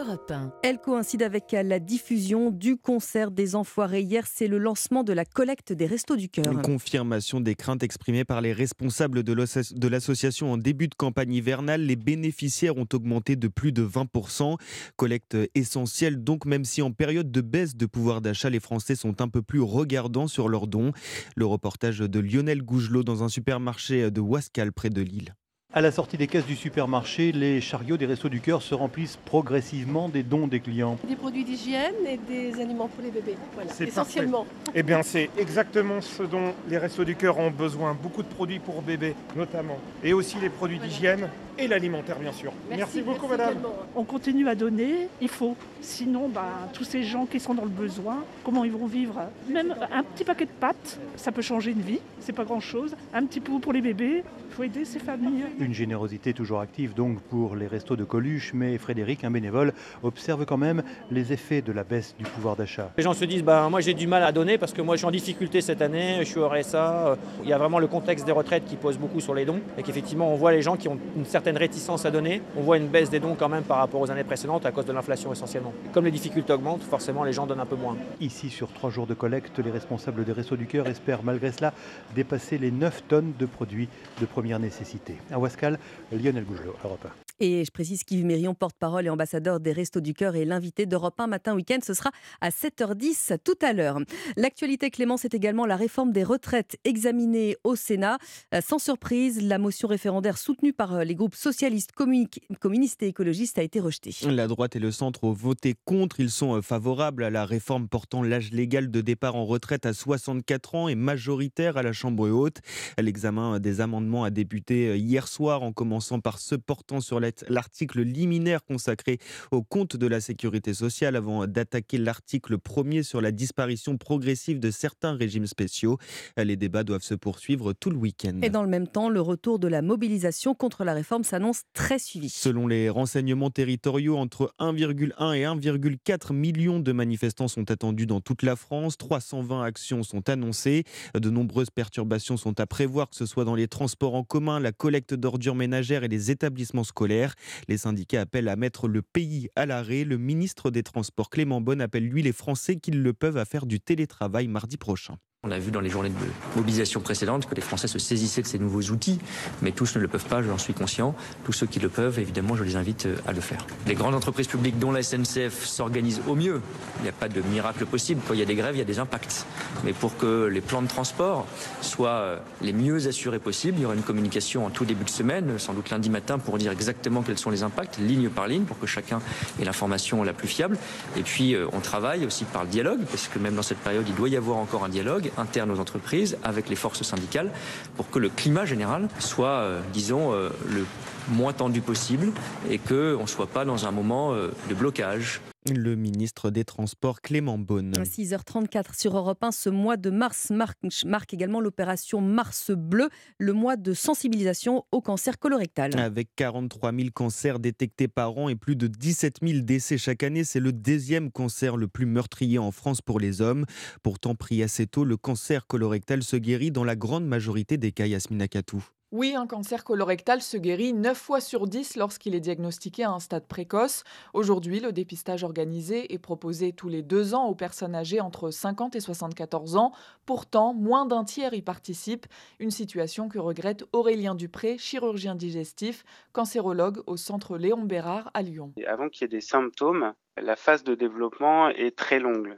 Europe 1. Elle coïncide avec la diffusion du concert des Enfoirés. Hier, c'est le lancement de la collecte des Restos du Cœur. Une confirmation des craintes exprimées par les responsables de l'association en début de campagne hivernale. Les bénéficiaires ont augmenté de plus de 20%. Collecte essentielle donc, même si en période de baisse de pouvoir d'achat, les Français sont un peu plus regardants sur leurs dons. Le reportage de Lionel Gougelot dans un supermarché de Wascal près de Lille. À la sortie des caisses du supermarché, les chariots des Restos du Cœur se remplissent progressivement des dons des clients. Des produits d'hygiène et des aliments pour les bébés. Voilà, C'est essentiellement. Eh bien, c'est exactement ce dont les Restos du Cœur ont besoin. Beaucoup de produits pour bébés, notamment. Et aussi les produits d'hygiène et l'alimentaire, bien sûr. Merci, beaucoup, madame. On continue à donner, il faut. Sinon, ben, tous ces gens qui sont dans le besoin, comment ils vont vivre? Même un petit paquet de pâtes, ça peut changer une vie, c'est pas grand-chose. Un petit pot pour les bébés, il faut aider ces familles. Une générosité toujours active donc pour les restos de Coluche, mais Frédéric, un bénévole, observe quand même les effets de la baisse du pouvoir d'achat. Les gens se disent, bah, moi j'ai du mal à donner parce que moi je suis en difficulté cette année, je suis au RSA. Il y a vraiment le contexte des retraites qui pose beaucoup sur les dons et qu'effectivement on voit les gens qui ont une certaine certaine réticence à donner. On voit une baisse des dons quand même par rapport aux années précédentes à cause de l'inflation essentiellement. Comme les difficultés augmentent, forcément les gens donnent un peu moins. Ici, sur trois jours de collecte, les responsables des Restos du Cœur espèrent malgré cela dépasser les 9 tonnes de produits de première nécessité. À Wascal, Lionel Gougelot, Europe 1. Et je précise qu'Yves Mérion, porte-parole et ambassadeur des Restos du Cœur, est l'invité d'Europe 1 matin week-end. Ce sera à 7h10 tout à l'heure. L'actualité, Clément, c'est également la réforme des retraites examinée au Sénat. Euh, Sans surprise, la motion référendaire soutenue par euh, les groupes socialistes, communi- communistes et écologistes a été rejetée. La droite et le centre ont voté contre. Ils sont euh, favorables à la réforme portant l'âge légal de départ en retraite à 64 ans et majoritaire à la Chambre haute. L'examen des amendements a débuté hier soir en commençant par ceux portant sur la- l'article liminaire consacré au compte de la sécurité sociale avant d'attaquer l'article premier sur la disparition progressive de certains régimes spéciaux. Les débats doivent se poursuivre tout le week-end. Et dans le même temps, le retour de la mobilisation contre la réforme s'annonce très suivi. Selon les renseignements territoriaux, entre 1,1 et 1,4 millions de manifestants sont attendus dans toute la France. 320 actions sont annoncées. De nombreuses perturbations sont à prévoir, que ce soit dans les transports en commun, la collecte d'ordures ménagères et les établissements scolaires. Les syndicats appellent à mettre le pays à l'arrêt. Le ministre des Transports, Clément Bonne, appelle lui les Français qui le peuvent à faire du télétravail mardi prochain. On a vu dans les journées de mobilisation précédentes que les Français se saisissaient de ces nouveaux outils, mais tous ne le peuvent pas, j'en suis conscient. Tous ceux qui le peuvent, évidemment, je les invite euh, à le faire. Les grandes entreprises publiques, dont la SNCF, s'organisent au mieux. Il n'y a pas de miracle possible. Quand il y a des grèves, il y a des impacts. Mais pour que les plans de transport soient euh, les mieux assurés possibles, il y aura une communication en tout début de semaine, sans doute lundi matin, pour dire exactement quels sont les impacts, ligne par ligne, pour que chacun ait l'information la plus fiable. Et puis, euh, on travaille aussi par le dialogue, parce que même dans cette période, il doit y avoir encore un dialogue interne aux entreprises avec les forces syndicales pour que le climat général soit, euh, disons, euh, le moins tendu possible et qu'on ne soit pas dans un moment euh, de blocage. Le ministre des Transports, Clément Beaune. 6h34 sur Europe 1, ce mois de mars marque, marque également l'opération Mars Bleu, le mois de sensibilisation au cancer colorectal. Avec 43 000 cancers détectés par an et plus de 17 000 décès chaque année, c'est le deuxième cancer le plus meurtrier en France pour les hommes. Pourtant, pris assez tôt, le cancer colorectal se guérit dans la grande majorité des cas, Yasmina Katou. Oui, un cancer colorectal se guérit 9 fois sur 10 lorsqu'il est diagnostiqué à un stade précoce. Aujourd'hui, le dépistage organisé est proposé tous les deux ans aux personnes âgées entre 50 et 74 ans. Pourtant, moins d'un tiers y participe, une situation que regrette Aurélien Dupré, chirurgien digestif, cancérologue au centre Léon Bérard à Lyon. Avant qu'il y ait des symptômes, la phase de développement est très longue.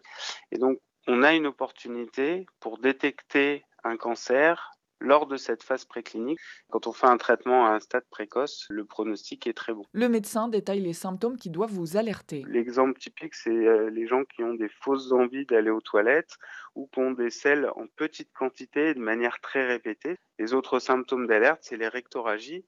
Et donc, on a une opportunité pour détecter un cancer lors de cette phase préclinique. Quand on fait un traitement à un stade précoce, le pronostic est très bon. Le médecin détaille les symptômes qui doivent vous alerter. L'exemple typique, c'est euh, les gens qui ont des fausses envies d'aller aux toilettes ou qui ont des selles en petite quantité et de manière très répétée. Les autres symptômes d'alerte, c'est les rectorragies.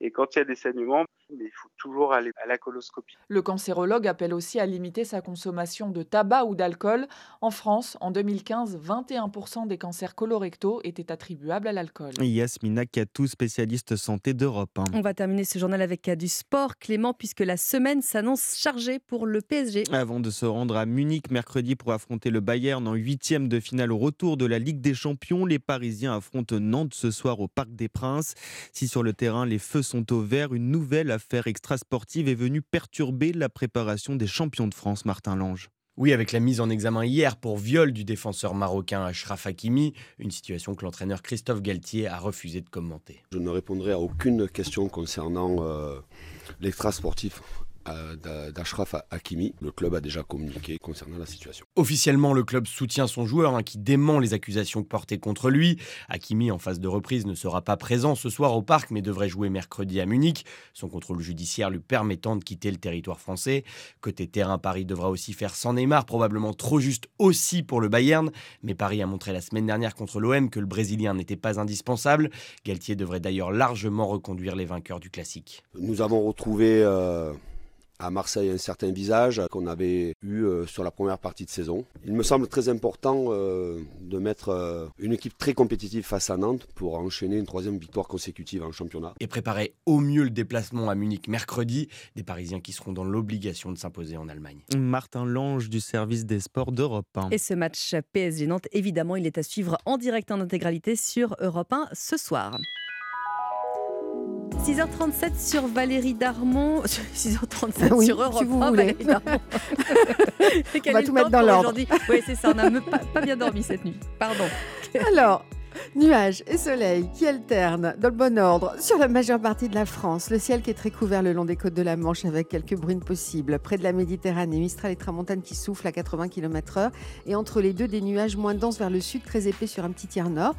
Et quand il y a des saignements, il faut toujours aller à la coloscopie. Le cancérologue appelle aussi à limiter sa consommation de tabac ou d'alcool. En France, en 2015, 21% des cancers colorectaux étaient attribuables à l'alcool. Yasmina Katou, spécialiste santé d'Europe. On va terminer ce journal avec du sport, Clément, puisque la semaine s'annonce chargée pour le PSG. Avant de se rendre à Munich mercredi pour affronter le Bayern en huitième de finale au retour de la Ligue des Champions, les Parisiens affrontent Nantes ce soir au Parc des Princes. Si sur le terrain les feux sont au vert, une nouvelle affaire extrasportive est venue perturber la préparation des champions de France, Martin Lange. Oui, avec la mise en examen hier pour viol du défenseur marocain Ashraf Hakimi, une situation que l'entraîneur Christophe Galtier a refusé de commenter. Je ne répondrai à aucune question concernant euh, l'extra sportif d'Ashraf Hakimi. Le club a déjà communiqué concernant la situation. Officiellement, le club soutient son joueur hein, qui dément les accusations portées contre lui. Hakimi, en phase de reprise, ne sera pas présent ce soir au parc mais devrait jouer mercredi à Munich, son contrôle judiciaire lui permettant de quitter le territoire français. Côté terrain, Paris devra aussi faire sans Neymar, probablement trop juste aussi pour le Bayern. Mais Paris a montré la semaine dernière contre l'OM que le Brésilien n'était pas indispensable. Galtier devrait d'ailleurs largement reconduire les vainqueurs du classique. Nous avons retrouvé. Euh à Marseille un certain visage qu'on avait eu euh, sur la première partie de saison. Il me semble très important euh, de mettre euh, une équipe très compétitive face à Nantes pour enchaîner une troisième victoire consécutive en championnat. Et préparer au mieux le déplacement à Munich mercredi, des Parisiens qui seront dans l'obligation de s'imposer en Allemagne. Martin Lange du service des sports d'Europe 1. Et ce match PSG Nantes, évidemment, il est à suivre en direct en intégralité sur Europe 1 ce soir. 6h37 sur Valérie Darmon. [LAUGHS] 6h37 Oui, sur si Europe vous 1, voulez. Valérie Darmon. [LAUGHS] [LAUGHS] On va tout mettre dans l'ordre. Oui, c'est ça. On n'a pas, pas bien dormi cette nuit. Pardon. Alors, nuages et soleil qui alternent dans le bon ordre sur la majeure partie de la France. Le ciel qui est très couvert le long des côtes de la Manche avec quelques bruines possibles. Près de la Méditerranée, Mistral et Tramontane qui soufflent à 80 km/h. Et entre les deux, des nuages moins denses vers le sud, très épais sur un petit tiers nord.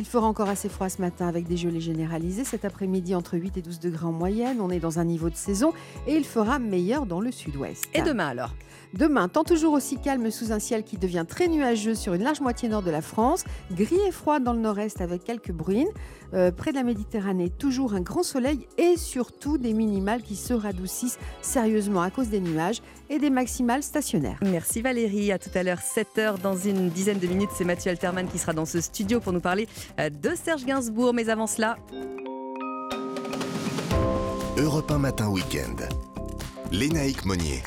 Il fera encore assez froid ce matin avec des gelées généralisées. Cet après-midi, entre 8 et 12 degrés en moyenne. On est dans un niveau de saison et il fera meilleur dans le sud-ouest. Et demain alors? Demain, temps toujours aussi calme sous un ciel qui devient très nuageux sur une large moitié nord de la France, gris et froid dans le nord-est avec quelques bruines. Euh, près de la Méditerranée, toujours un grand soleil et surtout des minimales qui se radoucissent sérieusement à cause des nuages et des maximales stationnaires. Merci Valérie. À tout à l'heure, 7h. Dans une dizaine de minutes, c'est Mathieu Alterman qui sera dans ce studio pour nous parler de Serge Gainsbourg. Mais avant cela, Europe 1 Matin Week-end. Lénaïque Monnier.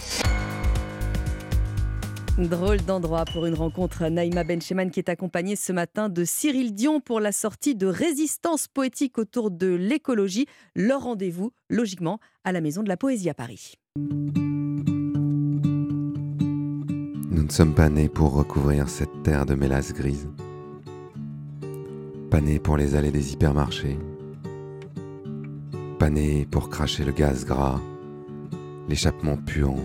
Drôle d'endroit pour une rencontre. Naïma Bencheman qui est accompagnée ce matin de Cyril Dion pour la sortie de Résistance poétique autour de l'écologie. Leur rendez-vous, logiquement, à la Maison de la Poésie à Paris. Nous ne sommes pas nés pour recouvrir cette terre de mélasse grise. Pas nés pour les allées des hypermarchés. Pas nés pour cracher le gaz gras, l'échappement puant.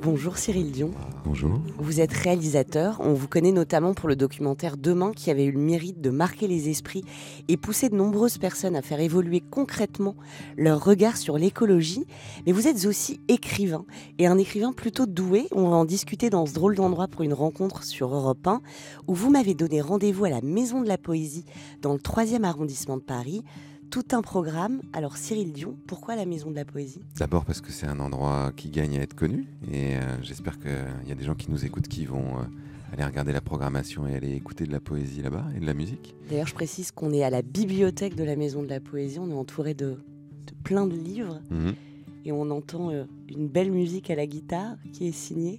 Bonjour Cyril Dion. Bonjour. Vous êtes réalisateur. On vous connaît notamment pour le documentaire Demain qui avait eu le mérite de marquer les esprits et pousser de nombreuses personnes à faire évoluer concrètement leur regard sur l'écologie. Mais vous êtes aussi écrivain et un écrivain plutôt doué. On va en discuter dans ce drôle d'endroit pour une rencontre sur Europe 1 où vous m'avez donné rendez-vous à la Maison de la Poésie dans le 3e arrondissement de Paris. Tout un programme. Alors Cyril Dion, pourquoi la Maison de la Poésie? D'abord parce que c'est un endroit qui gagne à être connu et euh, j'espère qu'il y a des gens qui nous écoutent qui vont euh, aller regarder la programmation et aller écouter de la poésie là-bas et de la musique. D'ailleurs, je précise qu'on est à la bibliothèque de la Maison de la Poésie. On est entouré de, de plein de livres Mhm. et on entend euh, une belle musique à la guitare qui est signée.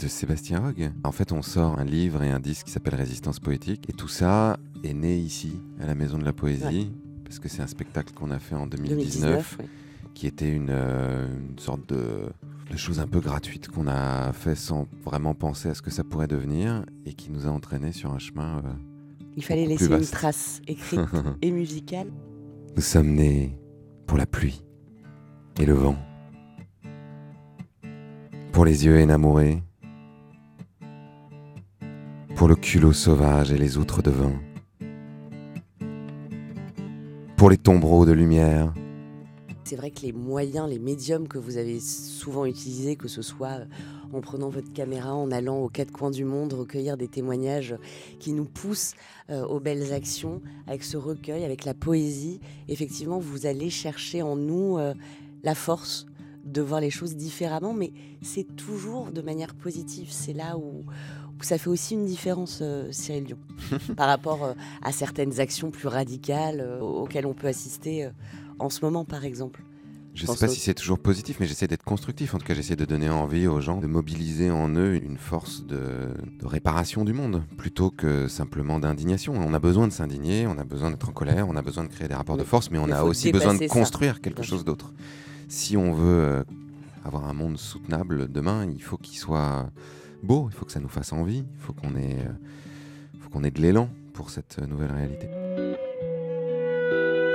De Sébastien Rogue. En fait, on sort un livre et un disque qui s'appelle Résistance poétique et tout ça est né ici, à la Maison de la Poésie. Parce que c'est un spectacle qu'on a fait en 2019, 2019, ouais. qui était une, euh, une sorte de, de chose un peu gratuite qu'on a fait sans vraiment penser à ce que ça pourrait devenir et qui nous a entraînés sur un chemin. euh, Il fallait laisser une trace écrite [LAUGHS] et musicale. Nous sommes nés pour la pluie et le vent, pour les yeux énamourés, pour le culot sauvage et les outres de vin, les tombereaux de lumière, C'est vrai que les moyens, les médiums que vous avez souvent utilisés, que ce soit euh, en prenant votre caméra, en allant aux quatre coins du monde, recueillir des témoignages qui nous poussent euh, aux belles actions, avec ce recueil, avec la poésie, effectivement, vous allez chercher en nous euh, la force de voir les choses différemment, mais c'est toujours de manière positive. C'est là où ça fait aussi une différence, euh, Cyril Dion, [LAUGHS] par rapport euh, à certaines actions plus radicales euh, auxquelles on peut assister en ce moment, par exemple. Je ne sais pas si c'est toujours positif, mais j'essaie d'être constructif. En tout cas, j'essaie de donner envie aux gens de mobiliser en eux une force de, de réparation du monde, plutôt que simplement d'indignation. On a besoin de s'indigner, on a besoin d'être en colère, on a besoin de créer des rapports de force, mais on a aussi besoin de ça. construire quelque chose d'autre. Si on veut avoir un monde soutenable demain, il faut qu'il soit beau, il faut que ça nous fasse envie, il faut qu'on ait, euh, faut qu'on ait de l'élan pour cette nouvelle réalité.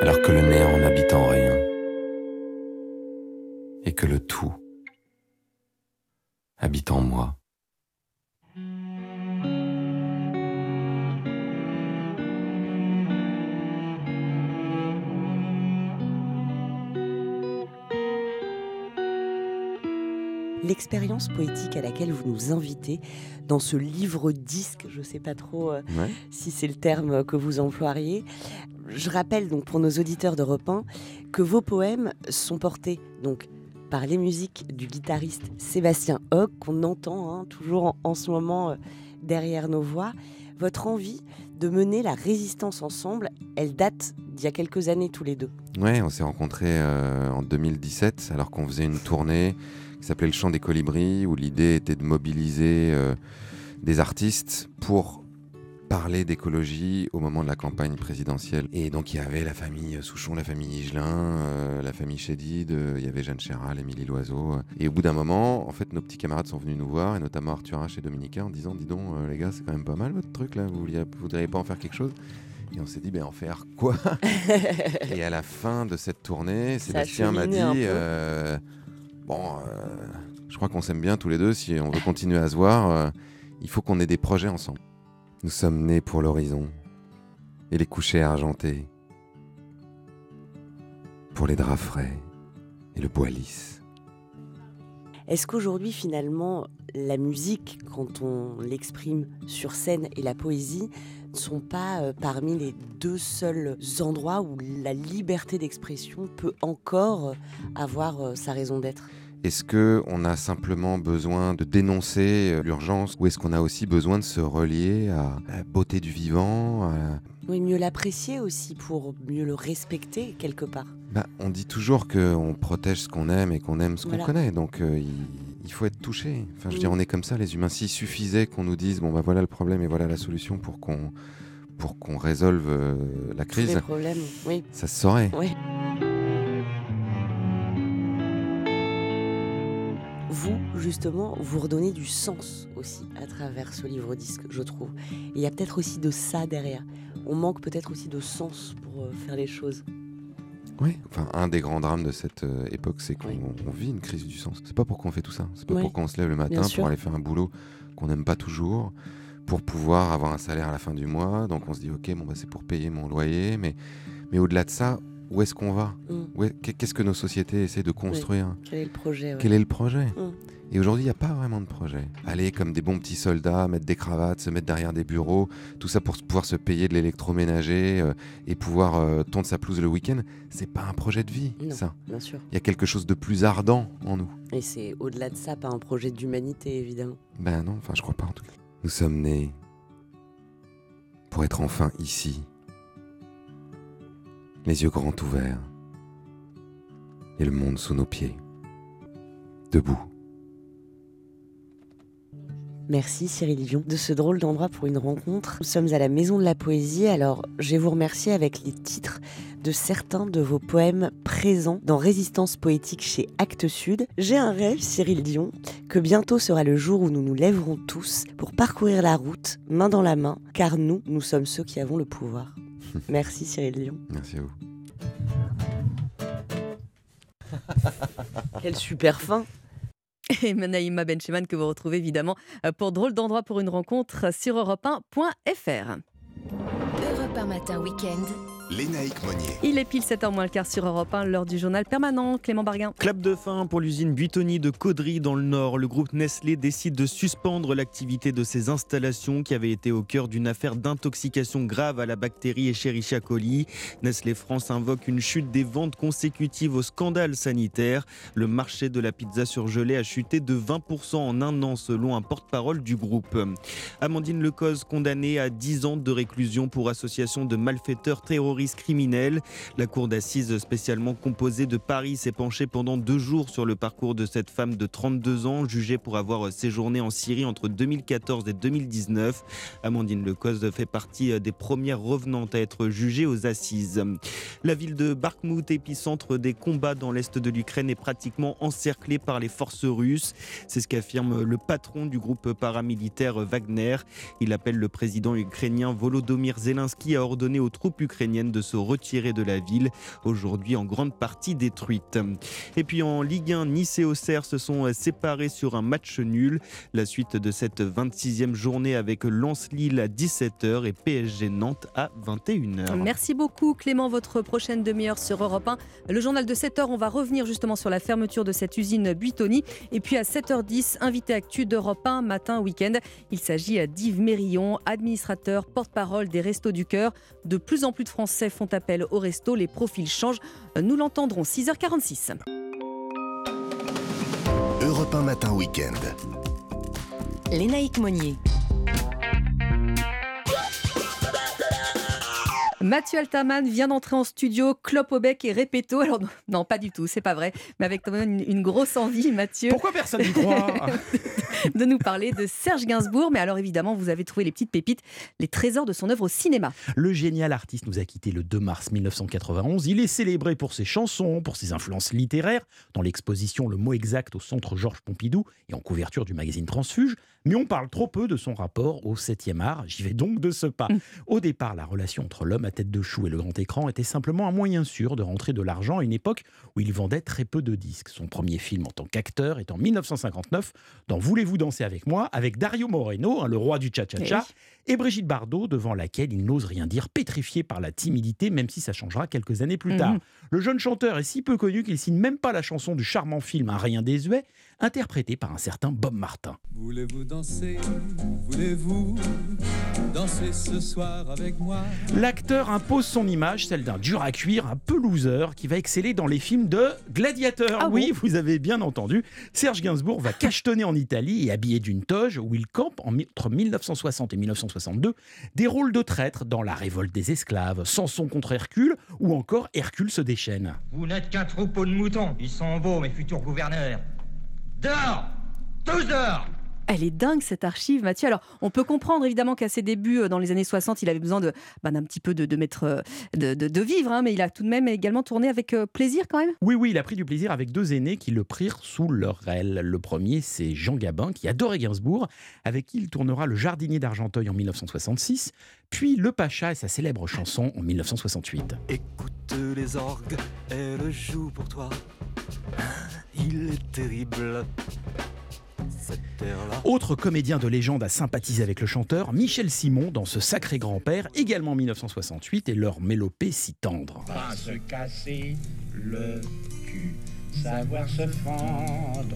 Alors que le néant n'habite en rien, et que le tout habite en moi. L'expérience poétique à laquelle vous nous invitez dans ce livre disque, je ne sais pas trop euh, Ouais. si c'est le terme que vous emploieriez. Je rappelle donc pour nos auditeurs d'Europe 1 que vos poèmes sont portés donc par les musiques du guitariste Sébastien Hogg qu'on entend hein, toujours en, en ce moment euh, derrière nos voix. Votre envie de mener la résistance ensemble, elle date d'il y a quelques années tous les deux. Ouais, on s'est rencontrés euh, en 2017 alors qu'on faisait une tournée qui s'appelait Le Chant des Colibris où l'idée était de mobiliser euh, des artistes pour parler d'écologie au moment de la campagne présidentielle. Et donc il y avait la famille Souchon, la famille Higelin, euh, la famille Chédid, euh, il y avait Jeanne Chéral, Émilie Loiseau. Et au bout d'un moment, en fait, nos petits camarades sont venus nous voir, et notamment Arthur H et Dominica, en disant Dis donc, euh, les gars, c'est quand même pas mal votre truc là, vous vouliez- vous voudriez pas en faire quelque chose? Et on s'est dit, ben en faire quoi? [LAUGHS] Et à la fin de cette tournée, Ça Sébastien m'a dit, bon, euh, je crois qu'on s'aime bien tous les deux. Si on veut continuer à se voir, euh, il faut qu'on ait des projets ensemble. Nous sommes nés pour l'horizon et les couchers argentés, pour les draps frais et le bois lisse. Est-ce qu'aujourd'hui, finalement, la musique, quand on l'exprime sur scène, et la poésie ne sont pas euh, parmi les deux seuls endroits où la liberté d'expression peut encore euh, avoir euh, sa raison d'être Est-ce que on a simplement besoin de dénoncer l'urgence ou est-ce qu'on a aussi besoin de se relier à la beauté du vivant à- Oui, mieux l'apprécier aussi pour mieux le respecter quelque part. Bah, On dit toujours qu'on protège ce qu'on aime et qu'on aime ce qu'on connaît, donc euh, il, il faut être touché. Enfin, je veux dire, Mm. on est comme ça, les humains. S'il suffisait qu'on nous dise, bon, bah voilà le problème et voilà la solution pour qu'on pour qu'on résolve euh, la crise, oui. ça se saurait. Oui. Vous, justement, vous redonnez du sens aussi à travers ce livre-disque, je trouve. Et il y a peut-être aussi de ça derrière. On manque peut-être aussi de sens pour euh, faire les choses. Oui. Enfin, un des grands drames de cette euh, époque, c'est qu'on on vit une crise du sens. C'est pas pourquoi on fait tout ça. C'est pas Oui. pourquoi on se lève le matin pour aller faire un boulot qu'on n'aime pas toujours, pour pouvoir avoir un salaire à la fin du mois. Donc on se dit, ok, bon bah c'est pour payer mon loyer, mais mais au-delà de ça, où est-ce qu'on va Mm. Qu'est-ce que nos sociétés essaient de construire Oui. Quel est le projet ouais. Quel est le projet Mm. Et aujourd'hui, il n'y a pas vraiment de projet. Aller comme des bons petits soldats, mettre des cravates, se mettre derrière des bureaux, tout ça pour pouvoir se payer de l'électroménager euh, et pouvoir euh, tondre sa pelouse le week-end, c'est pas un projet de vie, Non, ça. bien sûr. Il y a quelque chose de plus ardent en nous. Et c'est au-delà de ça, pas un projet d'humanité, évidemment. Ben non, enfin je crois pas en tout cas. Nous sommes nés pour être enfin ici, les yeux grands ouverts et le monde sous nos pieds, debout. Merci Cyril Dion de ce drôle d'endroit pour une rencontre. Nous sommes à la Maison de la Poésie, alors je vais vous remercier avec les titres de certains de vos poèmes présents dans Résistance poétique chez Actes Sud. J'ai un rêve, Cyril Dion, que bientôt sera le jour où nous nous lèverons tous pour parcourir la route, main dans la main, car nous, nous sommes ceux qui avons le pouvoir. [LAUGHS] Merci Cyril Dion. Merci à vous. Quelle super fin [LAUGHS] Et Manaïma Bencheman que vous retrouvez évidemment euh, pour Drôle d'endroit pour une rencontre sur europe1.fr. Europe 1 matin week-end. Lénaïque Monnier. Il est pile 7h moins le quart sur Europe 1, l'heure du journal permanent. Clément Barguin. Clap de fin pour l'usine Buitoni de Caudry dans le Nord. Le groupe Nestlé décide de suspendre l'activité de ses installations qui avaient été au cœur d'une affaire d'intoxication grave à la bactérie Escherichia coli. Nestlé France invoque une chute des ventes consécutives au scandale sanitaire. Le marché de la pizza surgelée a chuté de 20% en un an selon un porte-parole du groupe. Amandine Lecoz condamnée à 10 ans de réclusion pour association de malfaiteurs terroristes La cour d'assises spécialement composée de Paris s'est penchée pendant deux jours sur le parcours de cette femme de 32 ans, jugée pour avoir séjourné en Syrie entre 2014 et 2019. Amandine Lecoz fait partie des premières revenantes à être jugées aux assises. La ville de Bakhmut, épicentre des combats dans l'est de l'Ukraine, est pratiquement encerclée par les forces russes. C'est ce qu'affirme le patron du groupe paramilitaire Wagner. Il appelle le président ukrainien Volodymyr Zelensky à ordonner aux troupes ukrainiennes de se retirer de la ville, aujourd'hui en grande partie détruite. Et puis en Ligue 1, Nice et Auxerre se sont séparés sur un match nul. La suite de cette 26e journée avec Lens-Lille à 17h et PSG Nantes à 21h. Merci beaucoup Clément, votre prochaine demi-heure sur Europe 1. Le journal de 7h, on va revenir justement sur la fermeture de cette usine Buitoni. Et puis à 7h10, invité actu d'Europe 1 matin week-end. Il s'agit d'Yves Mérillon, administrateur, porte-parole des Restos du Cœur. De plus en plus de Français font appel aux restos, les profils changent. Nous l'entendrons 6h46. Europe 1 matin week-end. Lénaïque Monnier. Mathieu Altaman vient d'entrer en studio, clope au bec et répéto. Alors non, non, pas du tout, c'est pas vrai. Mais avec quand même une, une grosse envie, Mathieu. Pourquoi personne n'y croit? [LAUGHS] de nous parler de Serge Gainsbourg. Mais alors évidemment, vous avez trouvé les petites pépites, les trésors de son œuvre au cinéma. Le génial artiste nous a quittés le 2 mars 1991. Il est célébré pour ses chansons, pour ses influences littéraires, dans l'exposition Le mot exact au centre Georges Pompidou et en couverture du magazine Transfuge. Mais on parle trop peu de son rapport au 7e art. J'y vais donc de ce pas. [LAUGHS] Au départ, la relation entre l'homme à tête de chou et le grand écran était simplement un moyen sûr de rentrer de l'argent à une époque où il vendait très peu de disques. Son premier film en tant qu'acteur est en 1959 dans Voulez-vous danser avec moi avec Dario Moreno, hein, le roi du cha-cha-cha, et Brigitte Bardot, devant laquelle il n'ose rien dire, pétrifié par la timidité, même si ça changera quelques années plus tard. Mhm. Le jeune chanteur est si peu connu qu'il signe même pas la chanson du charmant film Un rien désuet, interprétée par un certain Bob Martin. Voulez-vous danser Voulez-vous danser ce soir avec moi? L'acteur impose son image, celle d'un dur à cuire, un peu loser, qui va exceller dans les films de gladiateurs. Ah oui, bon vous avez bien entendu. Serge Gainsbourg va cachetonner en Italie et habillé d'une toge où il campe entre 1960 et 1962 des rôles de traître dans La révolte des esclaves, Samson contre Hercule ou encore Hercule se déchaîne. Vous n'êtes qu'un troupeau de moutons. Ils sont beaux, mes futurs gouverneurs. Dehors Tous Elle est dingue cette archive, Mathieu. Alors, on peut comprendre évidemment qu'à ses débuts, euh, dans les années 60, il avait besoin de, bah, d'un petit peu de, de mettre, euh, de, de- de vivre, hein, mais il a tout de même également tourné avec euh, plaisir quand même. Oui, oui, il a pris du plaisir avec deux aînés qui le prirent sous leur aile. Le premier, c'est Jean Gabin, qui adorait Gainsbourg, avec qui il tournera Le jardinier d'Argenteuil en 1966, puis Le Pacha et sa célèbre chanson en 1968. Écoute les orgues, elle joue pour toi. Il est terrible. Autre comédien de légende à sympathiser avec le chanteur, Michel Simon dans Ce Sacré Grand-Père, également en 1968, et leur mélopée si tendre. Pas se casser le cul, savoir se fendre.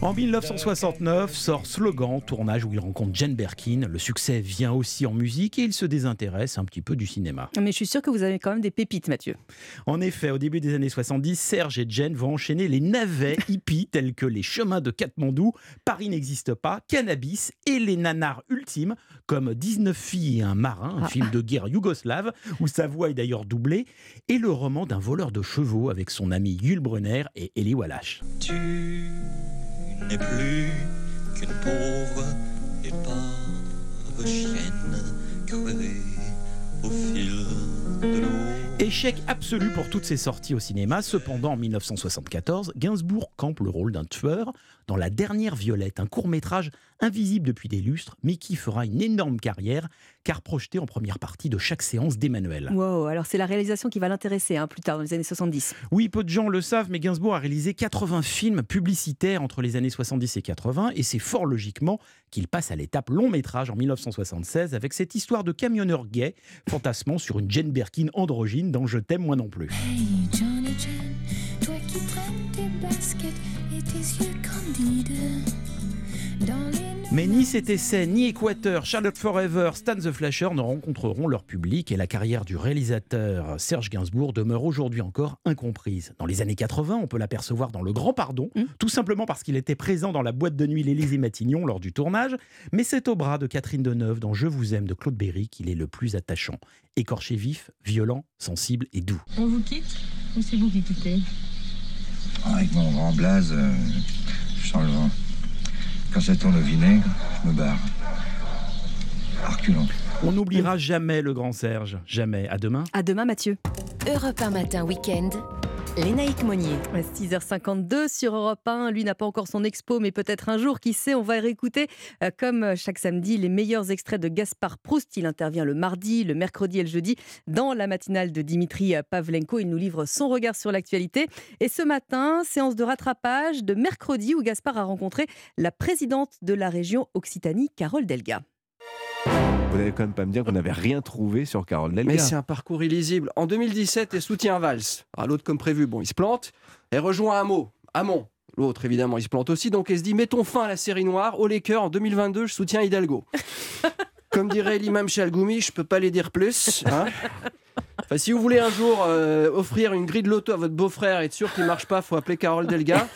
En 1969 sort Slogan, tournage où il rencontre Jane Birkin. Le succès vient aussi en musique et il se désintéresse un petit peu du cinéma. Mais je suis sûre que vous avez quand même des pépites, Mathieu. En effet, au début des années 70, Serge et Jen vont enchaîner les navets [LAUGHS] hippies tels que les chemins de Katmandou, Paris n'existe pas, Cannabis et les nanars ultimes comme 19 filles et un marin, un Ah. film de guerre yougoslave où sa voix est d'ailleurs doublée, et le roman d'un voleur de chevaux avec son ami Yul Brunner et Eli Wallach. Tu n'es plus qu'une pauvre épave chienne crevée au fil de l'eau. Échec absolu pour toutes ses sorties au cinéma. Cependant, en 1974, Gainsbourg campe le rôle d'un tueur dans La Dernière Violette, un court-métrage invisible depuis des lustres, mais qui fera une énorme carrière, car projeté en première partie de chaque séance d'Emmanuel. Wow, alors c'est la réalisation qui va l'intéresser hein, plus tard dans les années 70. Oui, peu de gens le savent, mais Gainsbourg a réalisé 80 films publicitaires entre les années 70 et 80, et c'est fort logiquement qu'il passe à l'étape long métrage en 1976 avec cette histoire de camionneur gay fantasmant sur une Jane Birkin androgyne dans Je t'aime moi non plus. Hey Johnny Jen, toi qui traînes tes baskets et tes yeux candides dans les Mais ni cet essai, ni Équateur, Charlotte Forever, Stan the Flasher ne rencontreront leur public et la carrière du réalisateur Serge Gainsbourg demeure aujourd'hui encore incomprise. Dans les années 80, on peut l'apercevoir dans Le Grand Pardon, tout simplement parce qu'il était présent dans la boîte de nuit l'Élysée Matignon lors du tournage, mais c'est au bras de Catherine Deneuve dans Je vous aime de Claude Berry qu'il est le plus attachant. Écorché vif, violent, sensible et doux. On vous quitte ou c'est vous qui quittez? Avec mon grand blaze, euh, je sens le vent. Quand ça tourne au vinaigre, je me barre. Arculon. On n'oubliera jamais le grand Serge, jamais. À demain. À demain, Mathieu. Europe 1 matin week-end. Lénaïque Monnier. 6h52 sur Europe 1. Lui n'a pas encore son expo, mais peut-être un jour, qui sait, on va réécouter, euh, comme chaque samedi, les meilleurs extraits de Gaspard Proust. Il intervient le mardi, le mercredi et le jeudi dans la matinale de Dimitri Pavlenko. Il nous livre son regard sur l'actualité. Et ce matin, séance de rattrapage de mercredi où Gaspard a rencontré la présidente de la région Occitanie, Carole Delga. Vous n'allez quand même pas me dire que vous n'avez rien trouvé sur Carole Delga. Mais c'est un parcours illisible. En 2017, elle soutient Valls. Ah, L'autre, comme prévu, bon, il se plante. Elle rejoint Hameau. Hamon. L'autre, évidemment, il se plante aussi. Donc, elle se dit mettons fin à la série noire. Au Laker, en 2022, je soutiens Hidalgo. [LAUGHS] comme dirait l'imam Chalgoumi, je peux pas les dire plus. hein. Enfin, si vous voulez un jour euh, offrir une grille de loto à votre beau-frère et être sûr qu'il marche pas, faut appeler Carole Delga.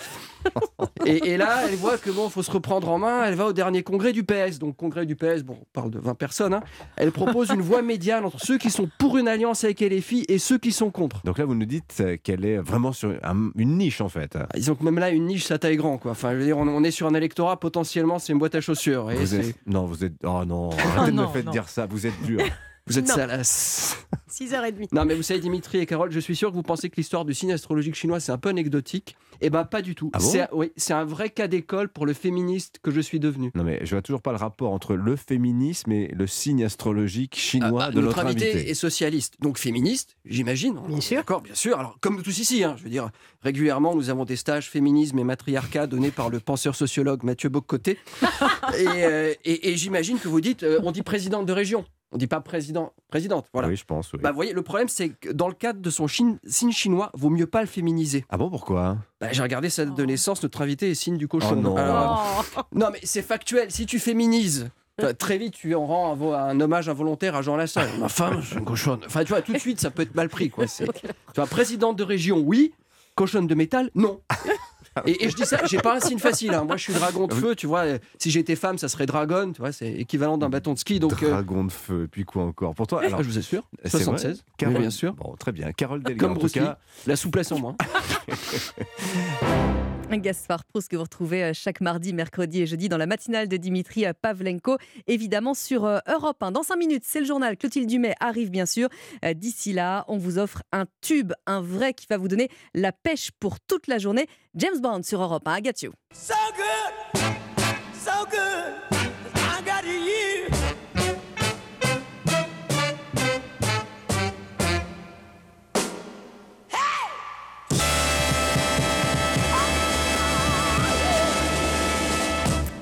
Et, et là, elle voit que bon, faut se reprendre en main. Elle va au dernier congrès du PS. Donc, congrès du PS, bon, on parle de 20 personnes. hein. Elle propose une voie médiane entre ceux qui sont pour une alliance avec LFI et ceux qui sont contre. Donc là, vous nous dites euh, qu'elle est vraiment sur un- une niche en fait. Ils ont même là une niche, ça taille grand, quoi. Enfin, je veux dire, on, on est sur un électorat potentiellement, c'est une boîte à chaussures. Et Vous c'est- êtes... Non, vous êtes. Oh non, [LAUGHS] arrêtez de non, me faire dire ça. Vous êtes dur. Vous êtes salace. [LAUGHS] 6h30. Non, mais vous savez, Dimitri et Carole, je suis sûr que vous pensez que l'histoire du signe astrologique chinois, c'est un peu anecdotique. Eh ben, pas du tout. Ah bon c'est oui, c'est un vrai cas d'école pour le féministe que je suis devenu. Non, mais je vois toujours pas le rapport entre le féminisme et le signe astrologique chinois Ah, de notre notre invité, invité. est socialiste, donc féministe, j'imagine. Bien sûr. D'accord, bien sûr. Alors, comme tous ici, hein, je veux dire, régulièrement, nous avons des stages féminisme et matriarcat donnés par le penseur sociologue Mathieu Bocoté. [LAUGHS] et euh, et- et j'imagine que vous dites, euh, on dit présidente de région. On dit pas président, présidente. Voilà. Oui, je pense. Oui. Bah, vous voyez, le problème, c'est que dans le cadre de son chine- signe chinois, vaut mieux pas le féminiser. Ah bon, pourquoi? Bah, J'ai regardé sa date de naissance, notre invité est signe du cochon. Oh non. Alors, euh, non, mais c'est factuel. Si tu féminises, enfin, très vite, tu en rends un, hommage involontaire à Jean Lassalle. [LAUGHS] Ma femme, c'est une cochonne. Enfin, tu vois, tout de suite, ça peut être mal pris. Quoi. C'est- [LAUGHS] Tu vois, présidente de région, oui. Cochonne de métal, non. [LAUGHS] Et, et je dis ça, j'ai pas un signe facile. hein. Moi, je suis dragon de feu, tu vois. Si j'étais femme, ça serait dragon, tu vois. C'est équivalent d'un bâton de ski. Donc, euh, Dragon de feu, et puis quoi encore? Pour toi, Ah, je vous assure, c'est vrai? 76, Carole- bien sûr. Bon, très bien. Carole Delga, comme en tout Lee, la souplesse en moins. [LAUGHS] [LAUGHS] Gaspard Proust que vous retrouvez euh, chaque mardi, mercredi et jeudi dans la matinale de Dimitri euh, Pavlenko, évidemment sur euh, Europe 1. Dans 5 minutes, c'est le journal. Clotilde Dumais arrive bien sûr. D'ici là, on vous offre un tube, un vrai qui va vous donner la pêche pour toute la journée. James Bond sur Europe 1. I got you. So good, so good.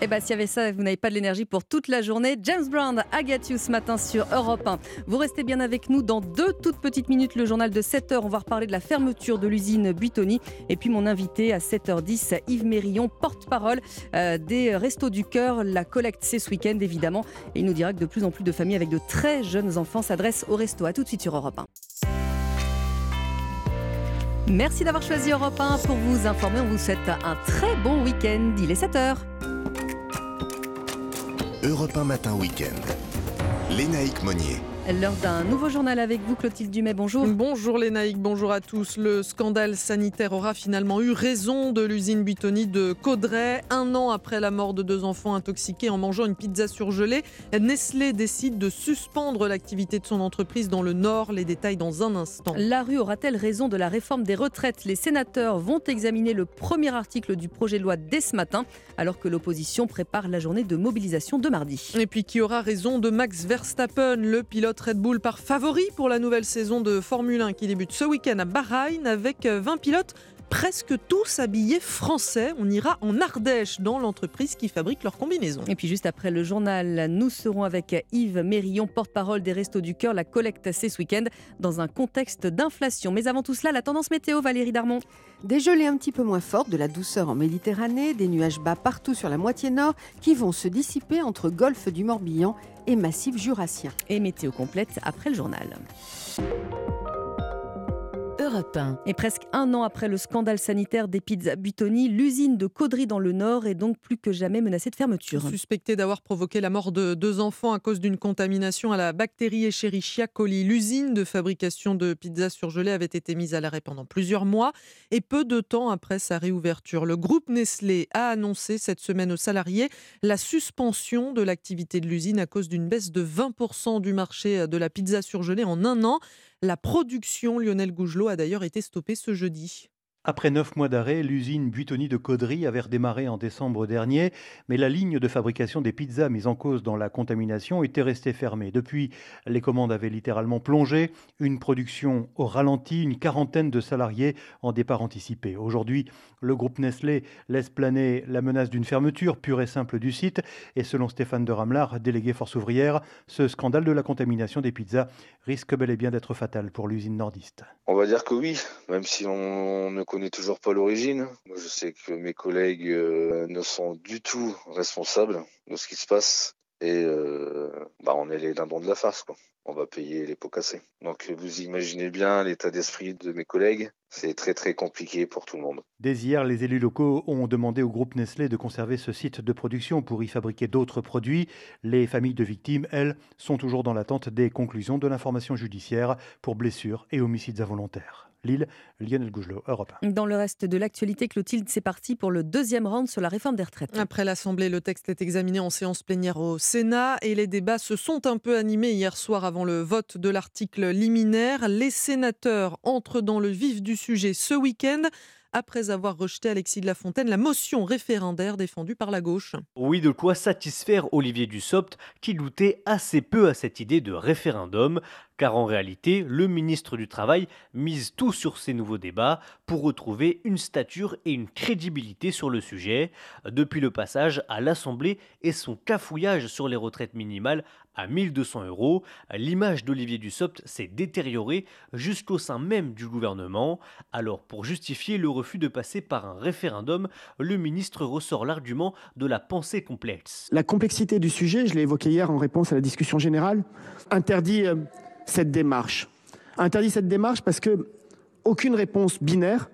Eh bien, s'il y avait ça, vous n'avez pas de l'énergie pour toute la journée. James Brown, you ce matin sur Europe 1. Vous restez bien avec nous dans deux toutes petites minutes. Le journal de 7h, on va reparler de la fermeture de l'usine Buitoni. Et puis mon invité à 7h10, Yves Mérillon, porte-parole euh, des Restos du Cœur. La collecte, c'est ce week-end évidemment. Et il nous dira que de plus en plus de familles avec de très jeunes enfants s'adressent au resto. A tout de suite sur Europe 1. Merci d'avoir choisi Europe 1 pour vous informer. On vous souhaite un très bon week-end. Il est 7h. Europe 1 Matin Week-end. Lénaïque Monnier. L'heure d'un nouveau journal avec vous, Clotilde Dumais. Bonjour. Bonjour Lénaïque, bonjour à tous. Le scandale sanitaire aura finalement eu raison de l'usine Buitoni de Caudray. Un an après la mort de deux enfants intoxiqués en mangeant une pizza surgelée, Nestlé décide de suspendre l'activité de son entreprise dans le Nord. Les détails dans un instant. La rue aura-t-elle raison de la réforme des retraites? Les sénateurs vont examiner le premier article du projet de loi dès ce matin, alors que l'opposition prépare la journée de mobilisation de mardi. Et puis qui aura raison de Max Verstappen, le pilote Red Bull par favori pour la nouvelle saison de Formule 1 qui débute ce week-end à Bahreïn avec 20 pilotes presque tous habillés français. On ira en Ardèche dans l'entreprise qui fabrique leurs combinaisons. Et puis juste après le journal, nous serons avec Yves Mérillon, porte-parole des Restos du Cœur. La collecte c'est ce week-end dans un contexte d'inflation. Mais avant tout cela, la tendance météo, Valérie Darmon. Des gelées un petit peu moins fortes, de la douceur en Méditerranée, des nuages bas partout sur la moitié nord qui vont se dissiper entre golfe du Morbihan et massif jurassien. Et météo complète après le journal. Europe 1. Et presque un an après le scandale sanitaire des pizzas Buitoni, l'usine de Caudry dans le Nord est donc plus que jamais menacée de fermeture. Suspecté d'avoir provoqué la mort de deux enfants à cause d'une contamination à la bactérie Escherichia coli, l'usine de fabrication de pizzas surgelées avait été mise à l'arrêt pendant plusieurs mois et peu de temps après sa réouverture. Le groupe Nestlé a annoncé cette semaine aux salariés la suspension de l'activité de l'usine à cause d'une baisse de 20% du marché de la pizza surgelée en un an. La production, Lionel Gougelot, a d'ailleurs été stoppée ce jeudi. Après neuf mois d'arrêt, l'usine Buitoni de Caudry avait redémarré en décembre dernier, mais la ligne de fabrication des pizzas mise en cause dans la contamination était restée fermée. Depuis, les commandes avaient littéralement plongé, une production au ralenti, une quarantaine de salariés en départ anticipé. Aujourd'hui, le groupe Nestlé laisse planer la menace d'une fermeture pure et simple du site, et selon Stéphane de Ramlar, délégué Force ouvrière, ce scandale de la contamination des pizzas risque bel et bien d'être fatal pour l'usine nordiste. On va dire que oui, même si on ne connaît toujours pas l'origine. Moi, je sais que mes collègues euh, ne sont du tout responsables de ce qui se passe. et euh, bah, on est les dindons de la farce. Quoi. On va payer les pots cassés. Donc vous imaginez bien l'état d'esprit de mes collègues. C'est très très compliqué pour tout le monde. Dès hier, les élus locaux ont demandé au groupe Nestlé de conserver ce site de production pour y fabriquer d'autres produits. Les familles de victimes, elles, sont toujours dans l'attente des conclusions de l'information judiciaire pour blessures et homicides involontaires. Lille, Lionel Gougelot, Europe 1. Dans le reste de l'actualité, Clotilde, c'est parti pour le deuxième round sur la réforme des retraites. Après l'Assemblée, le texte est examiné en séance plénière au Sénat et les débats se sont un peu animés hier soir avant le vote de l'article liminaire. Les sénateurs entrent dans le vif du sujet ce week-end après avoir rejeté Alexis de la Fontaine la motion référendaire défendue par la gauche. Oui, de quoi satisfaire Olivier Dussopt qui doutait assez peu à cette idée de référendum, car en réalité, le ministre du Travail mise tout sur ces nouveaux débats pour retrouver une stature et une crédibilité sur le sujet. Depuis le passage à l'Assemblée et son cafouillage sur les retraites minimales à 1200 euros, l'image d'Olivier Dussopt s'est détériorée jusqu'au sein même du gouvernement. Alors pour justifier le refus de passer par un référendum, le ministre ressort l'argument de la pensée complexe. La complexité du sujet, je l'ai évoqué hier en réponse à la discussion générale, interdit euh, cette démarche. Interdit cette démarche parce que aucune réponse binaire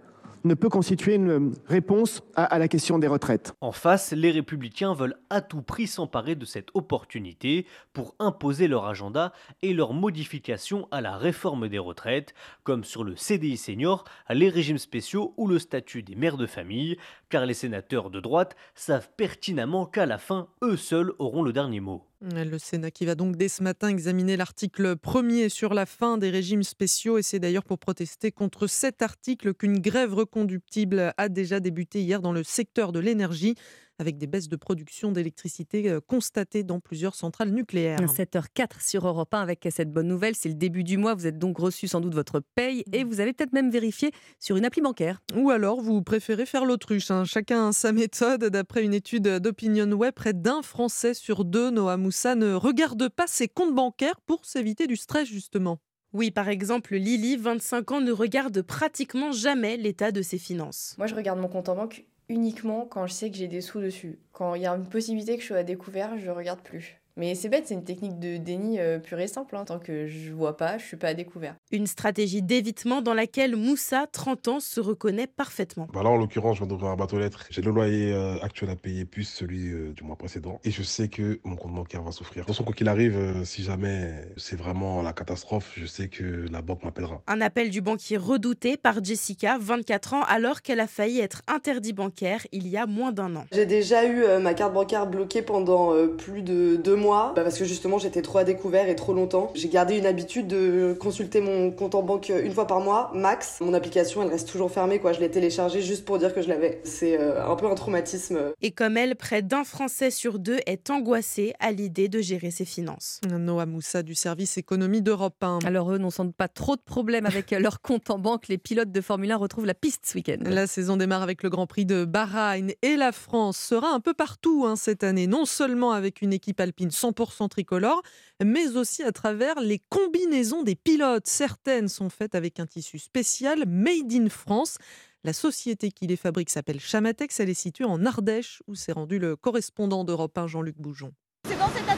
ne peut constituer une réponse à, la question des retraites. En face, les républicains veulent à tout prix s'emparer de cette opportunité pour imposer leur agenda et leur modification à la réforme des retraites, comme sur le CDI senior, les régimes spéciaux ou le statut des mères de famille, car les sénateurs de droite savent pertinemment qu'à la fin, eux seuls auront le dernier mot. Le Sénat qui va donc dès ce matin examiner l'article premier sur la fin des régimes spéciaux et c'est d'ailleurs pour protester contre cet article qu'une grève reconductible a déjà débuté hier dans le secteur de l'énergie avec des baisses de production d'électricité euh, constatées dans plusieurs centrales nucléaires. 7h04 sur Europe 1 avec cette bonne nouvelle. C'est le début du mois. Vous êtes donc reçu sans doute votre paye et vous avez peut-être même vérifié sur une appli bancaire. Ou alors vous préférez faire l'autruche. hein. Chacun sa méthode. D'après une étude d'Opinion Web, près d'un Français sur deux, Noah Moussa, ne regarde pas ses comptes bancaires pour s'éviter du stress justement. Oui, par exemple, Lily, 25 ans, ne regarde pratiquement jamais l'état de ses finances. Moi, je regarde mon compte en banque uniquement quand je sais que j'ai des sous dessus. Quand il y a une possibilité que je sois à découvert, je regarde plus. Mais c'est bête, c'est une technique de déni euh, pure et simple. hein. Tant que je vois pas, je suis pas à découvert. Une stratégie d'évitement dans laquelle Moussa, 30 ans, se reconnaît parfaitement. Bah là, en l'occurrence, je viens d'ouvrir un bateau lettres. J'ai le loyer euh, actuel à payer plus celui euh, du mois précédent. Et je sais que mon compte bancaire va souffrir. De toute façon, quoi qu'il arrive, euh, si jamais c'est vraiment la catastrophe, je sais que la banque m'appellera. Un appel du banquier redouté par Jessica, 24 ans, alors qu'elle a failli être interdit bancaire il y a moins d'un an. J'ai déjà eu euh, ma carte bancaire bloquée pendant euh, plus de deux mois bah, parce que justement j'étais trop à découvert et trop longtemps. J'ai gardé une habitude de consulter mon compte en banque euh, une fois par mois, max. Mon application elle reste toujours fermée quoi, je l'ai téléchargée juste pour dire que je l'avais. C'est euh, un peu un traumatisme. Et comme elle, près d'un Français sur deux est angoissé à l'idée de gérer ses finances. Noah Moussa du service économie d'Europe 1. Alors eux n'ont sans doute pas trop de problèmes avec leur compte en banque. Les pilotes de Formule 1 retrouvent la piste ce week-end. La saison démarre avec le Grand Prix de Bahreïn et la France sera un peu partout hein, cette année, non seulement avec une équipe alpine 100% tricolore, mais aussi à travers les combinaisons des pilotes. Certaines sont faites avec un tissu spécial made in France. La société qui les fabrique s'appelle Chamatex. Elle est située en Ardèche, où s'est rendu le correspondant d'Europe 1, Jean-Luc Boujon. C'est cet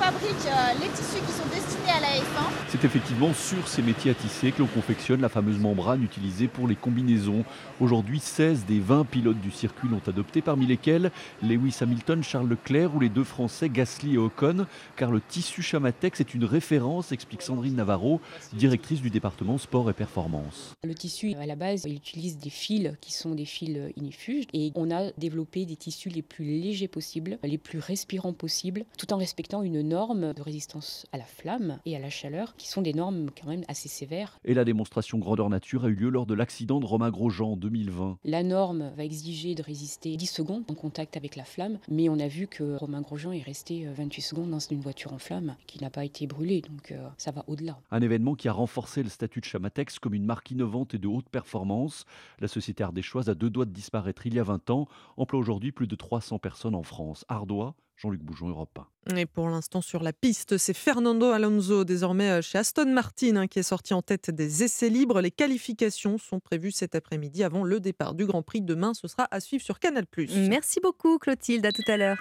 fabrique euh, les tissus qui sont destinés à la F1. C'est effectivement sur ces métiers à tisser que l'on confectionne la fameuse membrane utilisée pour les combinaisons. Aujourd'hui, 16 des 20 pilotes du circuit l'ont adopté, parmi lesquels Lewis Hamilton, Charles Leclerc ou les deux Français Gasly et Ocon, car le tissu Chamatex est une référence, explique Sandrine Navarro, directrice du département sport et performance. Le tissu, à la base, il utilise des fils qui sont des fils inifuges et on a développé des tissus les plus légers possibles, les plus respirants possibles, tout en respectant une norme de résistance à la flamme et à la chaleur qui sont des normes quand même assez sévères. Et la démonstration grandeur nature a eu lieu lors de l'accident de Romain Grosjean en 2020. La norme va exiger de résister 10 secondes en contact avec la flamme, mais on a vu que Romain Grosjean est resté euh, 28 secondes dans une voiture en flamme qui n'a pas été brûlée, donc euh, ça va au-delà. Un événement qui a renforcé le statut de Chamatex comme une marque innovante et de haute performance. La société ardéchoise a deux doigts de disparaître il y a 20 ans, emploie aujourd'hui plus de 300 personnes en France. Ardois, Jean-Luc Boujon, Europe 1. Et pour l'instant, sur la piste, c'est Fernando Alonso, désormais euh, chez Aston Martin, hein, qui est sorti en tête des essais libres. Les qualifications sont prévues cet après-midi avant le départ du Grand Prix. Demain, ce sera à suivre sur Canal. Merci beaucoup, Clotilde. À tout à l'heure.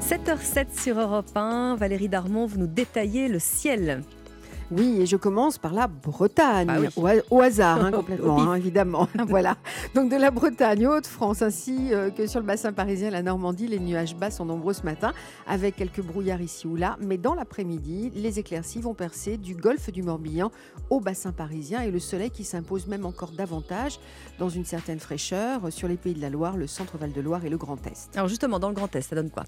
7h07 sur Europe 1. Valérie Darmon, vous nous détaillez le ciel. Oui, et je commence par la Bretagne, Bah oui. au, ha- au hasard hein, [LAUGHS] complètement, hein, évidemment. [LAUGHS] voilà. Donc de la Bretagne aux Hauts-de-France, ainsi euh, que sur le bassin parisien la Normandie, les nuages bas sont nombreux ce matin, avec quelques brouillards ici ou là. Mais dans l'après-midi, les éclaircies vont percer du golfe du Morbihan au bassin parisien et le soleil qui s'impose même encore davantage dans une certaine fraîcheur sur les pays de la Loire, le centre Val-de-Loire et le Grand Est. Alors justement, dans le Grand Est, ça donne quoi?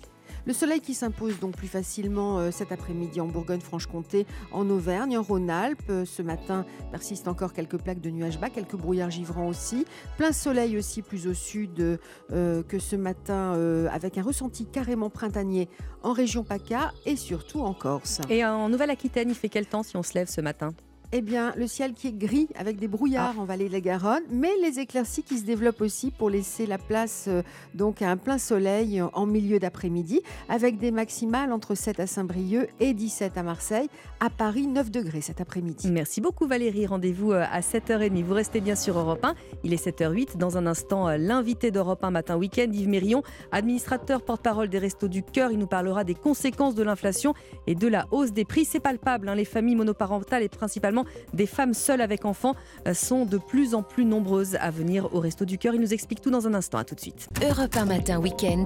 Le soleil qui s'impose donc plus facilement euh, cet après-midi en Bourgogne-Franche-Comté, en Auvergne, en Rhône-Alpes. Euh, Ce matin persistent encore quelques plaques de nuages bas, quelques brouillards givrants aussi. Plein soleil aussi plus au sud euh, que ce matin, avec un ressenti carrément printanier en région PACA et surtout en Corse. Et en Nouvelle-Aquitaine, il fait quel temps si on se lève ce matin? Eh bien, le ciel qui est gris avec des brouillards en vallée de la Garonne, mais les éclaircies qui se développent aussi pour laisser la place euh, donc à un plein soleil en milieu d'après-midi, avec des maximales entre 7 à Saint-Brieuc et 17 à Marseille. À Paris, 9 degrés cet après-midi. Merci beaucoup Valérie. Rendez-vous euh, à 7h30. Vous restez bien sur Europe 1. Il est 7h08. Dans un instant, euh, l'invité d'Europe 1 matin week-end, Yves Mérion, administrateur porte-parole des Restos du Cœur. Il nous parlera des conséquences de l'inflation et de la hausse des prix. C'est palpable. hein. Les familles monoparentales et principalement des femmes seules avec enfants euh, sont de plus en plus nombreuses à venir au Resto du Cœur. Il nous explique tout dans un instant. À tout de suite. Europe 1 matin week-end.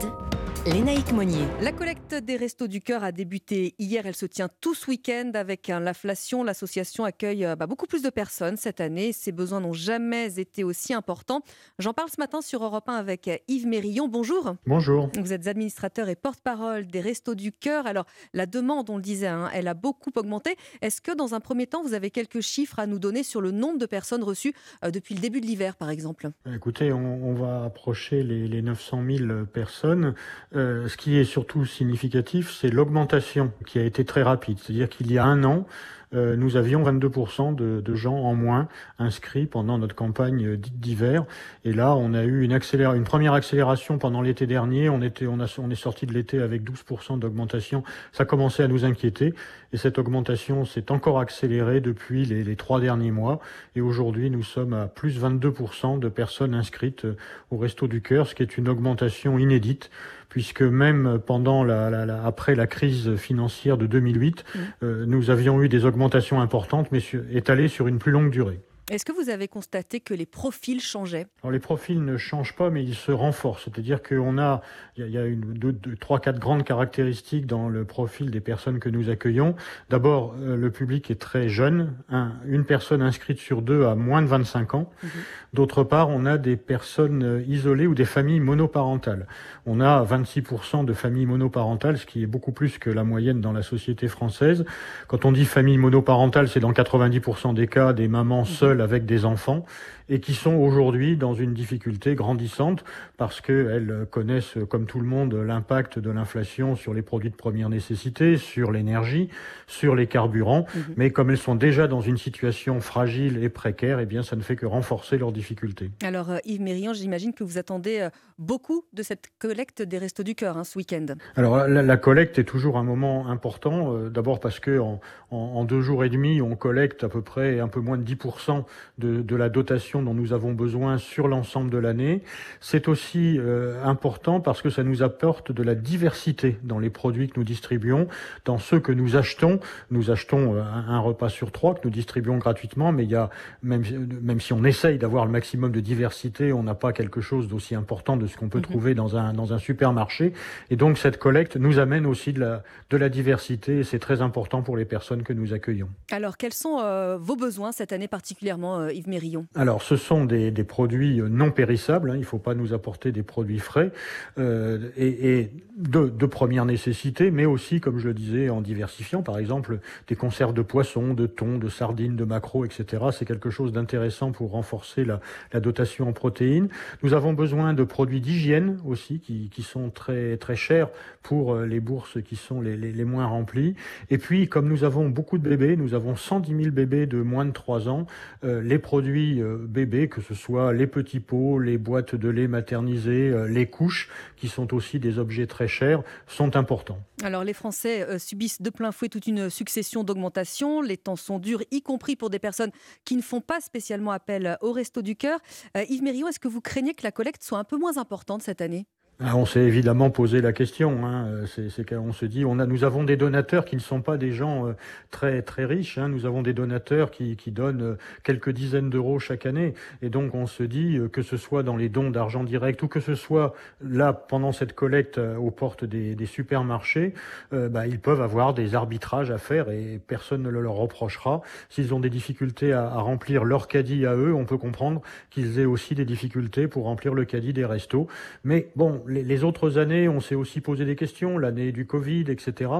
Lénaïque Monnier. La collecte des Restos du Cœur a débuté hier. Elle se tient tout ce week-end avec l'inflation. L'association accueille euh, bah, beaucoup plus de personnes cette année. Ses besoins n'ont jamais été aussi importants. J'en parle ce matin sur Europe 1 avec euh, Yves Mérillon. Bonjour. Bonjour. Vous êtes administrateur et porte-parole des Restos du Cœur. Alors, la demande, on le disait, hein, elle a beaucoup augmenté. Est-ce que dans un premier temps, vous avez quelques chiffres à nous donner sur le nombre de personnes reçues euh, depuis le début de l'hiver, par exemple Écoutez, on, on va approcher les, les 900 000 personnes. Euh, ce qui est surtout significatif, c'est l'augmentation qui a été très rapide. C'est-à-dire qu'il y a un an, euh, nous avions 22% de, gens en moins inscrits pendant notre campagne euh, dite d'hiver. Et là, on a eu une, première accélération pendant l'été dernier. On, est sorti de l'été avec 12% d'augmentation. Ça commençait à nous inquiéter. Et cette augmentation s'est encore accélérée depuis les, les trois derniers mois. Et aujourd'hui, nous sommes à plus 22% de personnes inscrites euh, au Resto du Cœur, ce qui est une augmentation inédite puisque même pendant la, la- la- après la crise financière de 2008, euh, nous avions eu des augmentations importantes, mais sur- étalées sur une plus longue durée. Est-ce que vous avez constaté que les profils changeaient? Alors les profils ne changent pas, mais ils se renforcent. C'est-à-dire qu'on a, il y a- une, deux, deux, trois, quatre grandes caractéristiques dans le profil des personnes que nous accueillons. D'abord, euh, le public est très jeune. Un- une personne inscrite sur deux a moins de 25 ans. D'autre part, on a des personnes euh, isolées ou des familles monoparentales. On a 26% de familles monoparentales, ce qui est beaucoup plus que la moyenne dans la société française. Quand on dit famille monoparentale, c'est dans 90% des cas des mamans seules avec des enfants et qui sont aujourd'hui dans une difficulté grandissante parce qu'elles connaissent, comme tout le monde, l'impact de l'inflation sur les produits de première nécessité, sur l'énergie, sur les carburants. Mais comme elles sont déjà dans une situation fragile et précaire, eh bien, ça ne fait que renforcer leurs difficultés. Alors euh, Yves Mérian, j'imagine que vous attendez euh, beaucoup de cette collecte des Restos du Cœur hein, ce week-end. Alors la, la collecte est toujours un moment important, euh, d'abord parce que en, en- en deux jours et demi, on collecte à peu près un peu moins de 10% de, de la dotation dont nous avons besoin sur l'ensemble de l'année. C'est aussi euh, important parce que ça nous apporte de la diversité dans les produits que nous distribuons, dans ceux que nous achetons. Nous achetons euh, un, un repas sur trois que nous distribuons gratuitement, mais il y a même, même si on essaye d'avoir le maximum de diversité, on n'a pas quelque chose d'aussi important de ce qu'on peut trouver dans un, dans un supermarché. Et donc cette collecte nous amène aussi de la, de la diversité et c'est très important pour les personnes que nous accueillons. Alors quels sont euh, vos besoins cette année particulièrement, euh, Yves Mérillon? Alors, ce sont des, produits euh, non périssables. hein, il ne faut pas nous apporter des produits frais euh, et, de, première nécessité, mais aussi, comme je le disais, en diversifiant, par exemple, des conserves de poissons, de thon, de sardines, de maquereaux, etc. C'est quelque chose d'intéressant pour renforcer la, dotation en protéines. Nous avons besoin de produits d'hygiène aussi, qui, sont très très chers pour euh, les bourses qui sont les, moins remplies. Et puis, comme nous avons beaucoup de bébés, nous avons 110 000 bébés de moins de 3 ans, les produits bébés, que ce soit les petits pots, les boîtes de lait maternisé, euh, les couches, qui sont aussi des objets très chers, sont importants. Alors les Français euh, subissent de plein fouet toute une succession d'augmentations. Les temps sont durs, y compris pour des personnes qui ne font pas spécialement appel au Resto du Cœur. Euh, Yves Mérion, est-ce que vous craignez que la collecte soit un peu moins importante cette année? On s'est évidemment posé la question. Hein. C'est qu'on se dit, nous avons des donateurs qui ne sont pas des gens euh, très très riches. Hein. Nous avons des donateurs qui, donnent euh, quelques dizaines d'euros chaque année, et donc on se dit euh, que ce soit dans les dons d'argent direct ou que ce soit là pendant cette collecte aux portes des, des supermarchés, bah, ils peuvent avoir des arbitrages à faire et personne ne le leur reprochera. S'ils ont des difficultés à, à remplir leur caddie à eux, on peut comprendre qu'ils aient aussi des difficultés pour remplir le caddie des restos. Mais bon, les, autres années, on s'est aussi posé des questions, l'année du Covid, etc.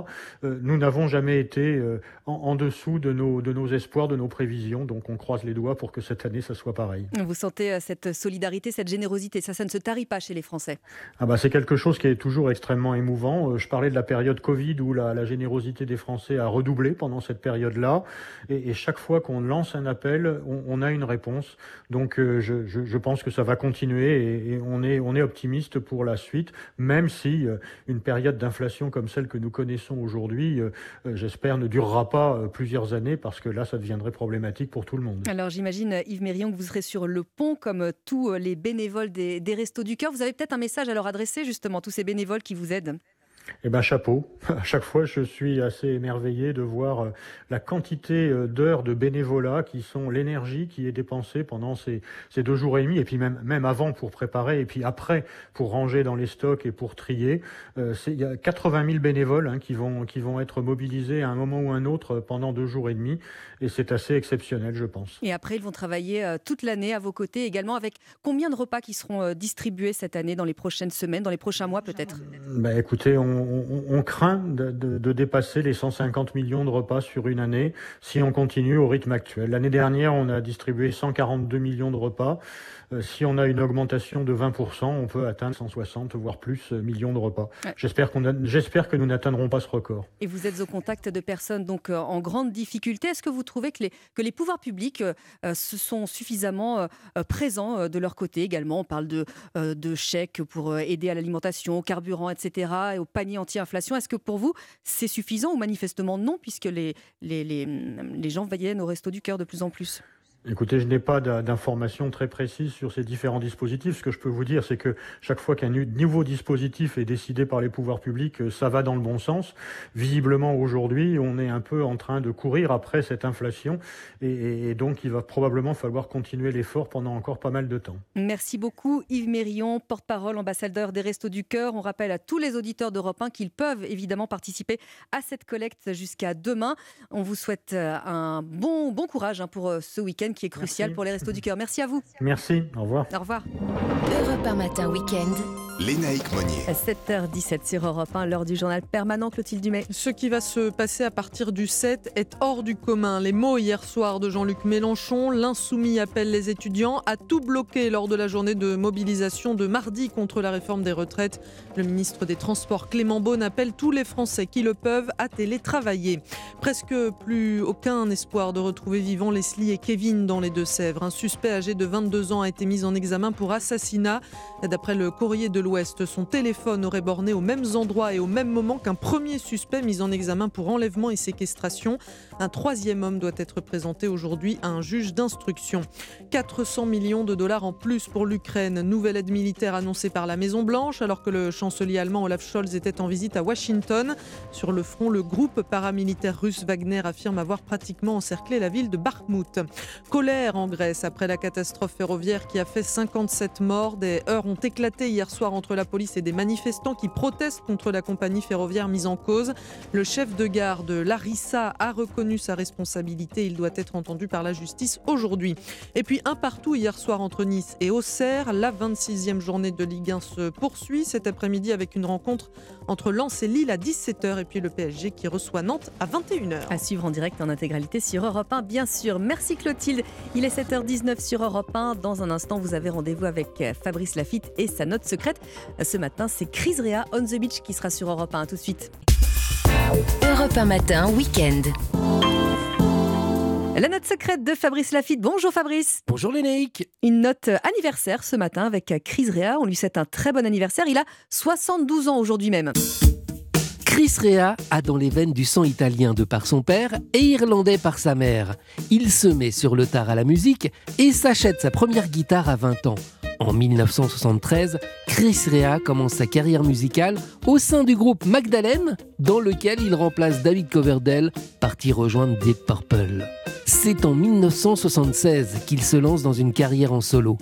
Euh, nous n'avons jamais été euh, en, dessous de nos, de nos espoirs, de nos prévisions, donc on croise les doigts pour que cette année, ça soit pareil. Vous sentez euh, cette solidarité, cette générosité, ça, ça ne se tarit pas chez les Français ah bah, C'est quelque chose qui est toujours extrêmement émouvant. Je parlais de la période Covid où la, la générosité des Français a redoublé pendant cette période-là, et, et, chaque fois qu'on lance un appel, on, on, a une réponse. Donc je, je, je, pense que ça va continuer, et, et on, est, on est optimiste pour la suite, même si euh, une période d'inflation comme celle que nous connaissons aujourd'hui, euh, euh, j'espère, ne durera pas plusieurs années, parce que là, ça deviendrait problématique pour tout le monde. Alors j'imagine, Yves Mérion, que vous serez sur le pont, comme tous les bénévoles des, des Restos du Cœur. Vous avez peut-être un message à leur adresser, justement, tous ces bénévoles qui vous aident eh ben chapeau. [LAUGHS] À chaque fois, je suis assez émerveillé de voir euh, la quantité euh, d'heures de bénévolat qui sont l'énergie qui est dépensée pendant ces, ces, deux jours et demi, et puis même, même avant pour préparer, et puis après pour ranger dans les stocks et pour trier. Euh, il y a 80 000 bénévoles hein, qui, vont, qui vont être mobilisés à un moment ou un autre pendant deux jours et demi, et c'est assez exceptionnel, je pense. Et après, ils vont travailler toute l'année à vos côtés également, avec combien de repas qui seront distribués cette année, dans les prochaines semaines, dans les prochains mois peut-être? Ben, Écoutez, on on, craint de, dépasser les 150 millions de repas sur une année si on continue au rythme actuel. L'année dernière, on a distribué 142 millions de repas. Euh, si on a une augmentation de 20%, on peut atteindre 160 voire plus euh, millions de repas. J'espère que nous n'atteindrons pas ce record. Et vous êtes au contact de personnes donc euh, en grande difficulté. Est-ce que vous trouvez que les, que les pouvoirs publics se sont suffisamment présents de leur côté également? On parle de, de chèques pour aider à l'alimentation, au carburant, etc., et au panier anti-inflation. Est-ce que pour vous, c'est suffisant ou manifestement non, puisque les, les, les, les gens viennent au resto du cœur de plus en plus? Écoutez, je n'ai pas d'informations très précises sur ces différents dispositifs. Ce que je peux vous dire, c'est que chaque fois qu'un nouveau dispositif est décidé par les pouvoirs publics, euh, ça va dans le bon sens. Visiblement, aujourd'hui, on est un peu en train de courir après cette inflation et, donc il va probablement falloir continuer l'effort pendant encore pas mal de temps. Merci beaucoup Yves Mérion, porte-parole, ambassadeur des Restos du Cœur. On rappelle à tous les auditeurs d'Europe 1 qu'ils peuvent évidemment participer à cette collecte jusqu'à demain. On vous souhaite euh, un bon, bon courage hein, pour euh, ce week-end qui est crucial pour les Restos du Cœur. Merci à vous. Merci, au revoir. Au revoir. Europe 1 matin week-end. Lénaïque Monnier. 7h17 sur Europe 1, l'heure du journal permanent Clotilde Dumay. Ce qui va se passer à partir du 7 est hors du commun. Les mots hier soir de Jean-Luc Mélenchon, l'insoumis appelle les étudiants à tout bloquer lors de la journée de mobilisation de mardi contre la réforme des retraites. Le ministre des Transports Clément Beaune appelle tous les Français qui le peuvent à télétravailler. Presque plus aucun espoir de retrouver vivants Leslie et Kevin dans les Deux-Sèvres. Un suspect âgé de 22 ans a été mis en examen pour assassinat. D'après le courrier de l'Ouest, son téléphone aurait borné aux mêmes endroits et au même moment qu'un premier suspect mis en examen pour enlèvement et séquestration. Un troisième homme doit être présenté aujourd'hui à un juge d'instruction. 400 millions de dollars en plus pour l'Ukraine. Nouvelle aide militaire annoncée par la Maison-Blanche alors que le chancelier allemand Olaf Scholz était en visite à Washington. Sur le front, le groupe paramilitaire russe Wagner affirme avoir pratiquement encerclé la ville de Bakhmut. Colère en Grèce après la catastrophe ferroviaire qui a fait 57 morts. Des heures ont éclaté hier soir entre la police et des manifestants qui protestent contre la compagnie ferroviaire mise en cause. Le chef de gare de Larissa a reconnu sa responsabilité. Il doit être entendu par la justice aujourd'hui. Et puis un partout hier soir entre Nice et Auxerre. La 26e journée de Ligue 1 se poursuit cet après-midi avec une rencontre entre Lens et Lille à 17h et puis le PSG qui reçoit Nantes à 21h. À suivre en direct en intégralité sur Europe 1, bien sûr. Merci Clotilde. Il est 7h19 sur Europe 1. Dans un instant, vous avez rendez-vous avec Fabrice Lafitte et sa note secrète. Ce matin, c'est Chris Rea on the Beach qui sera sur Europe 1. tout de suite. Europe 1 matin, week-end. La note secrète de Fabrice Lafitte. Bonjour Fabrice. Bonjour Lénaïque. Une note anniversaire ce matin avec Chris Rea. On lui souhaite un très bon anniversaire. Il a 72 ans aujourd'hui même. Chris Rea a dans les veines du sang italien de par son père et irlandais par sa mère. Il se met sur le tard à la musique et s'achète sa première guitare à 20 ans. En 1973, Chris Rea commence sa carrière musicale au sein du groupe Magdalene, dans lequel il remplace David Coverdale, parti rejoindre Deep Purple. C'est en 1976 qu'il se lance dans une carrière en solo.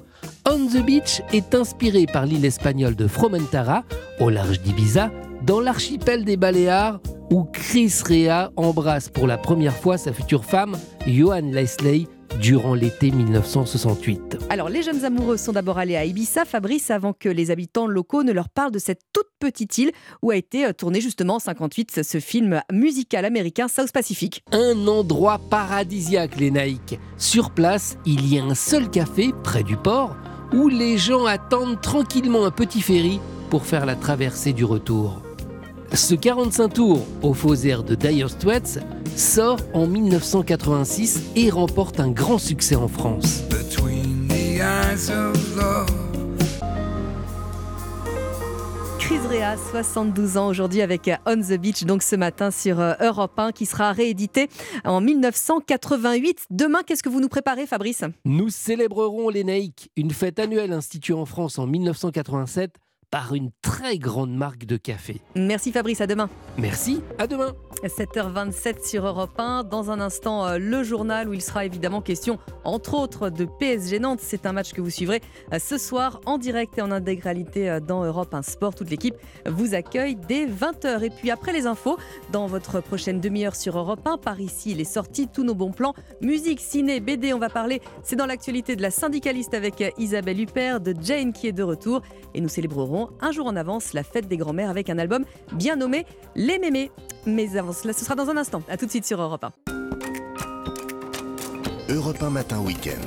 On the Beach est inspiré par l'île espagnole de Fromentara, au large d'Ibiza, dans l'archipel des Baléares, où Chris Rea embrasse pour la première fois sa future femme, Johan Leslie, durant l'été 1968. Alors, les jeunes amoureux sont d'abord allés à Ibiza, Fabrice, avant que les habitants locaux ne leur parlent de cette toute petite île où a été euh, tourné justement en 58 ce film musical américain South Pacific. Un endroit paradisiaque, les Naïcs. Sur place, il y a un seul café, près du port, où les gens attendent tranquillement un petit ferry pour faire la traversée du retour. Ce 45 tours au faux air de Dire Straits sort en 1986 et remporte un grand succès en France. Chris Rea, 72 ans aujourd'hui avec euh, On the Beach, donc ce matin sur euh, Europe 1, qui sera réédité en 1988. Demain, qu'est-ce que vous nous préparez, Fabrice? Nous célébrerons les Naïcs, une fête annuelle instituée en France en 1987 par une très grande marque de café. Merci Fabrice, à demain. Merci, à demain. 7h27 sur Europe 1. Dans un instant, euh, le journal où il sera évidemment question, entre autres, de PSG Nantes. C'est un match que vous suivrez euh, ce soir en direct et en intégralité euh, dans Europe 1 Sport. Toute l'équipe vous accueille dès 20h. Et puis après les infos, dans votre prochaine demi-heure sur Europe 1, par ici, les sorties, tous nos bons plans, musique, ciné, BD, on va parler. C'est dans l'actualité de la syndicaliste avec Isabelle Huppert, de Jane qui est de retour. Et nous célébrerons un jour en avance la fête des grands-mères avec un album bien nommé Les Mémés. Mais avant cela, ce sera dans un instant. A tout de suite sur Europe 1. Europe 1 Matin Week-end.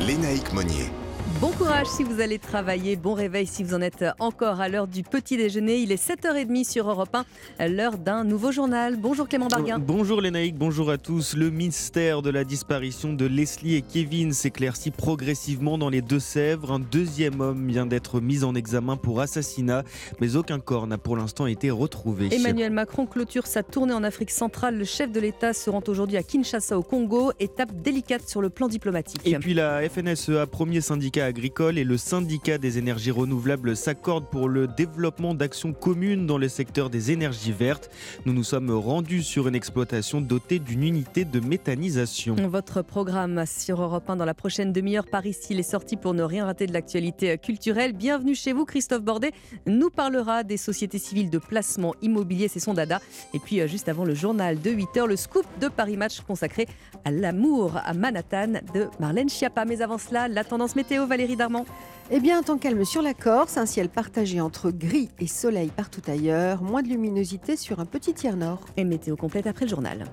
Lénaïque Monnier. Bon courage si vous allez travailler, bon réveil si vous en êtes encore à l'heure du petit déjeuner. Il est 7h30 sur Europe 1, l'heure d'un nouveau journal. Bonjour Clément Barguin. Bonjour Lénaïque, bonjour à tous. Le mystère de la disparition de Leslie et Kevin s'éclaircit progressivement dans les Deux-Sèvres. Un deuxième homme vient d'être mis en examen pour assassinat, mais aucun corps n'a pour l'instant été retrouvé. Emmanuel Macron clôture sa tournée en Afrique centrale. Le chef de l'État se rend aujourd'hui à Kinshasa au Congo, étape délicate sur le plan diplomatique. Et puis la FNSEA, premier syndicat agricole et le syndicat des énergies renouvelables s'accordent pour le développement d'actions communes dans le secteur des énergies vertes. Nous nous sommes rendus sur une exploitation dotée d'une unité de méthanisation. Votre programme sur Europe 1 dans la prochaine demi-heure. Paris, il est sorti pour ne rien rater de l'actualité culturelle. Bienvenue chez vous, Christophe Bordet nous parlera des sociétés civiles de placement immobilier, c'est son dada. Et puis euh, juste avant le journal de 8h, le scoop de Paris Match consacré à l'amour à Manhattan de Marlène Schiappa. Mais avant cela, la tendance météo, Valérie Darmand. Eh bien, un temps calme sur la Corse, un ciel partagé entre gris et soleil partout ailleurs, moins de luminosité sur un petit tiers nord. Et météo complète après le journal.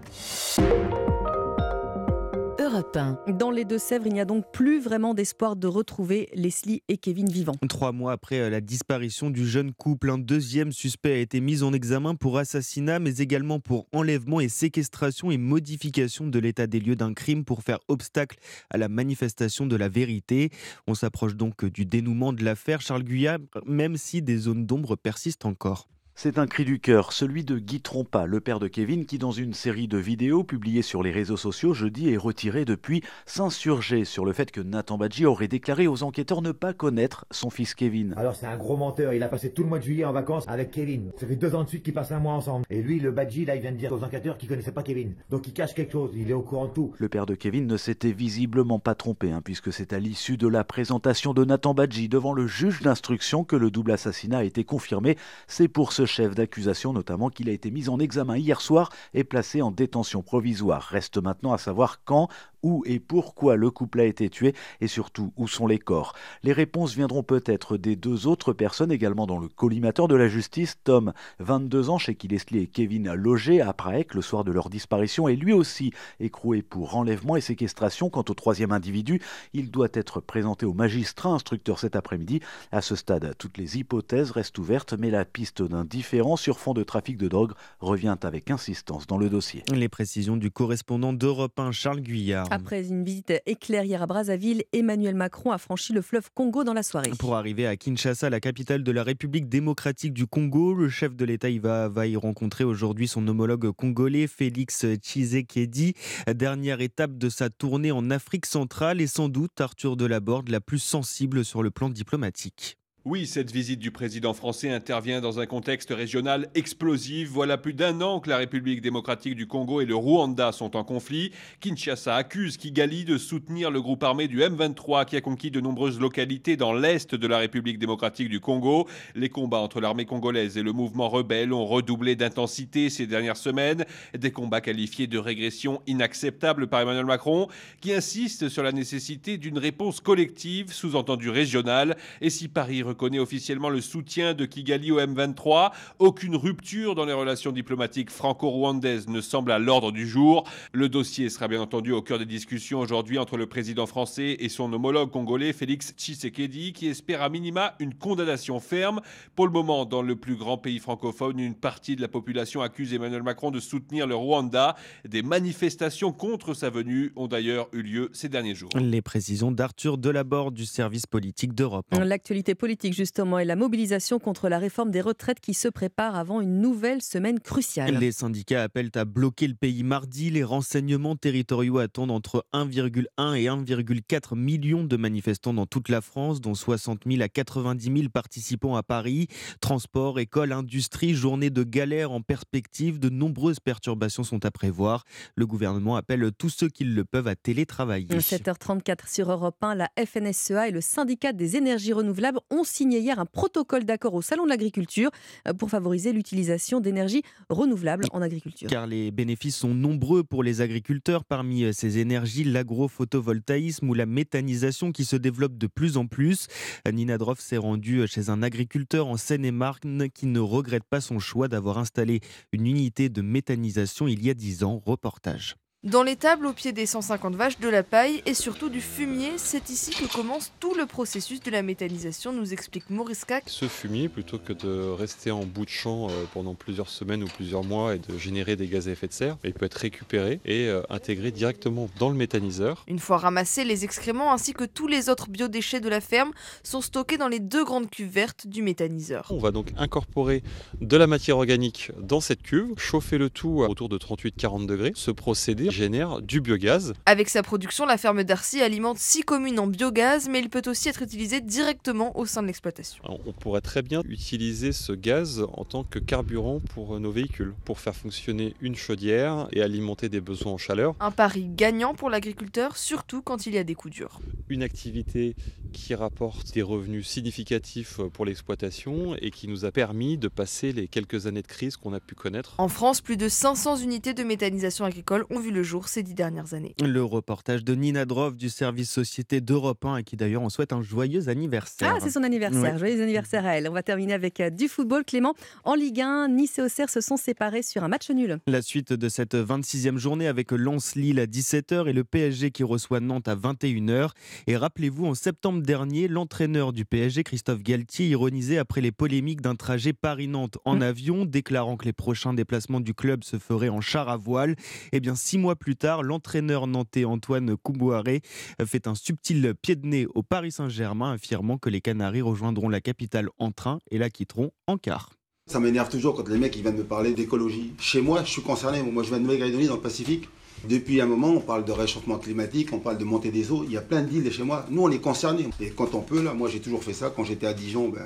Europe 1. Dans les Deux-Sèvres, il n'y a donc plus vraiment d'espoir de retrouver Leslie et Kevin vivants. Trois mois après euh, la disparition du jeune couple, un deuxième suspect a été mis en examen pour assassinat, mais également pour enlèvement et séquestration et modification de l'état des lieux d'un crime pour faire obstacle à la manifestation de la vérité. On s'approche donc du dénouement de l'affaire Charles Guyard, même si des zones d'ombre persistent encore. C'est un cri du cœur, celui de Guy Trompa, le père de Kevin, qui dans une série de vidéos publiées sur les réseaux sociaux jeudi et retirées depuis, s'insurgeait sur le fait que Nathan Badji aurait déclaré aux enquêteurs ne pas connaître son fils Kevin. Alors c'est un gros menteur, il a passé tout le mois de juillet en vacances avec Kevin. Ça fait deux ans de suite qu'ils passent un mois ensemble. Et lui, le Badji, là, il vient de dire aux enquêteurs qu'il connaissait pas Kevin. Donc il cache quelque chose, il est au courant de tout. Le père de Kevin ne s'était visiblement pas trompé, hein, puisque c'est à l'issue de la présentation de Nathan Badji devant le juge d'instruction que le double assassinat a été confirmé. C'est pour ce chef d'accusation notamment qu'il a été mis en examen hier soir et placé en détention provisoire. Reste maintenant à savoir quand, où et pourquoi le couple a été tué et surtout où sont les corps. Les réponses viendront peut-être des deux autres personnes également dans le collimateur de la justice. Tom, 22 ans, chez qui Leslie et Kevin logés à Prague le soir de leur disparition et lui aussi écroué pour enlèvement et séquestration. Quant au troisième individu, il doit être présenté au magistrat instructeur cet après-midi. À ce stade, toutes les hypothèses restent ouvertes mais la piste d'un différents sur fond de trafic de drogue revient avec insistance dans le dossier. Les précisions du correspondant d'Europe 1, Charles Guyard. Après une visite éclair hier à Brazzaville, Emmanuel Macron a franchi le fleuve Congo dans la soirée. Pour arriver à Kinshasa, la capitale de la République démocratique du Congo, le chef de l'État va, va y rencontrer aujourd'hui son homologue congolais, Félix Tshisekedi. Dernière étape de sa tournée en Afrique centrale et sans doute Arthur Delaborde la plus sensible sur le plan diplomatique. Oui, cette visite du président français intervient dans un contexte régional explosif. Voilà plus d'un an que la République démocratique du Congo et le Rwanda sont en conflit. Kinshasa accuse Kigali de soutenir le groupe armé du M23 qui a conquis de nombreuses localités dans l'est de la République démocratique du Congo. Les combats entre l'armée congolaise et le mouvement rebelle ont redoublé d'intensité ces dernières semaines. Des combats qualifiés de régression inacceptable par Emmanuel Macron qui insiste sur la nécessité d'une réponse collective, sous-entendue régionale. Et si Paris reconnaît officiellement le soutien de Kigali au M23. Aucune rupture dans les relations diplomatiques franco-rwandaises ne semble à l'ordre du jour. Le dossier sera bien entendu au cœur des discussions aujourd'hui entre le président français et son homologue congolais Félix Tshisekedi qui espère à minima une condamnation ferme. Pour le moment, dans le plus grand pays francophone, une partie de la population accuse Emmanuel Macron de soutenir le Rwanda. Des manifestations contre sa venue ont d'ailleurs eu lieu ces derniers jours. Les précisions d'Arthur Delaborde du service politique d'Europe. L'actualité politique justement et la mobilisation contre la réforme des retraites qui se prépare avant une nouvelle semaine cruciale. Les syndicats appellent à bloquer le pays mardi. Les renseignements territoriaux attendent entre 1,1 et 1,4 millions de manifestants dans toute la France, dont 60 000 à 90 000 participants à Paris. Transport, école, industrie, journée de galère en perspective. De nombreuses perturbations sont à prévoir. Le gouvernement appelle tous ceux qui le peuvent à télétravailler. 7h34 sur Europe 1, la FNSEA et le syndicat des énergies renouvelables ont signé hier un protocole d'accord au Salon de l'agriculture euh, pour favoriser l'utilisation d'énergies renouvelables en agriculture. Car les bénéfices sont nombreux pour les agriculteurs. Parmi euh, ces énergies, l'agrophotovoltaïsme ou la méthanisation qui se développe de plus en plus. Nina Droff s'est rendue euh, chez un agriculteur en Seine-et-Marne qui ne regrette pas son choix d'avoir installé une unité de méthanisation il y a 10 ans. Reportage. Dans l'étable au pied des 150 vaches, de la paille et surtout du fumier, c'est ici que commence tout le processus de la méthanisation, nous explique Maurice Cac. Ce fumier, plutôt que de rester en bout de champ euh, pendant plusieurs semaines ou plusieurs mois et de générer des gaz à effet de serre, il peut être récupéré et euh, intégré directement dans le méthaniseur. Une fois ramassés, les excréments ainsi que tous les autres biodéchets de la ferme sont stockés dans les deux grandes cuves vertes du méthaniseur. On va donc incorporer de la matière organique dans cette cuve, chauffer le tout à autour de 38-40 degrés. Ce procédé génère du biogaz. Avec sa production, la ferme d'Arcy alimente six communes en biogaz, mais il peut aussi être utilisé directement au sein de l'exploitation. On pourrait très bien utiliser ce gaz en tant que carburant pour nos véhicules, pour faire fonctionner une chaudière et alimenter des besoins en chaleur. Un pari gagnant pour l'agriculteur, surtout quand il y a des coups durs. Une activité qui rapporte des revenus significatifs pour l'exploitation et qui nous a permis de passer les quelques années de crise qu'on a pu connaître. En France, plus de 500 unités de méthanisation agricole ont vu le jour ces dix dernières années. Le reportage de Nina Drov du service Société d'Europe 1 et qui d'ailleurs on souhaite un joyeux anniversaire. Ah, c'est son anniversaire. Ouais. Joyeux anniversaire à elle. On va terminer avec euh, du football. Clément, en Ligue 1, Nice et Auxerre se sont séparés sur un match nul. La suite de cette 26e journée avec Lens-Lille à 17h et le PSG qui reçoit Nantes à 21h. Et rappelez-vous, en septembre dernier, l'entraîneur du PSG, Christophe Galtier, ironisait après les polémiques d'un trajet Paris-Nantes en avion, déclarant que les prochains déplacements du club se feraient en char à voile. Et bien, six mois plus tard, l'entraîneur nantais Antoine Koubouaré fait un subtil pied de nez au Paris Saint-Germain, affirmant que les Canaries rejoindront la capitale en train et la quitteront en car. Ça m'énerve toujours quand les mecs viennent me parler d'écologie. Chez moi, je suis concerné. Moi, je viens de Nouvelle-Calédonie dans le Pacifique. Depuis un moment, on parle de réchauffement climatique, on parle de montée des eaux. Il y a plein d'îles chez moi. Nous, on est concernés. Et quand on peut, là, moi, j'ai toujours fait ça. Quand j'étais à Dijon, ben,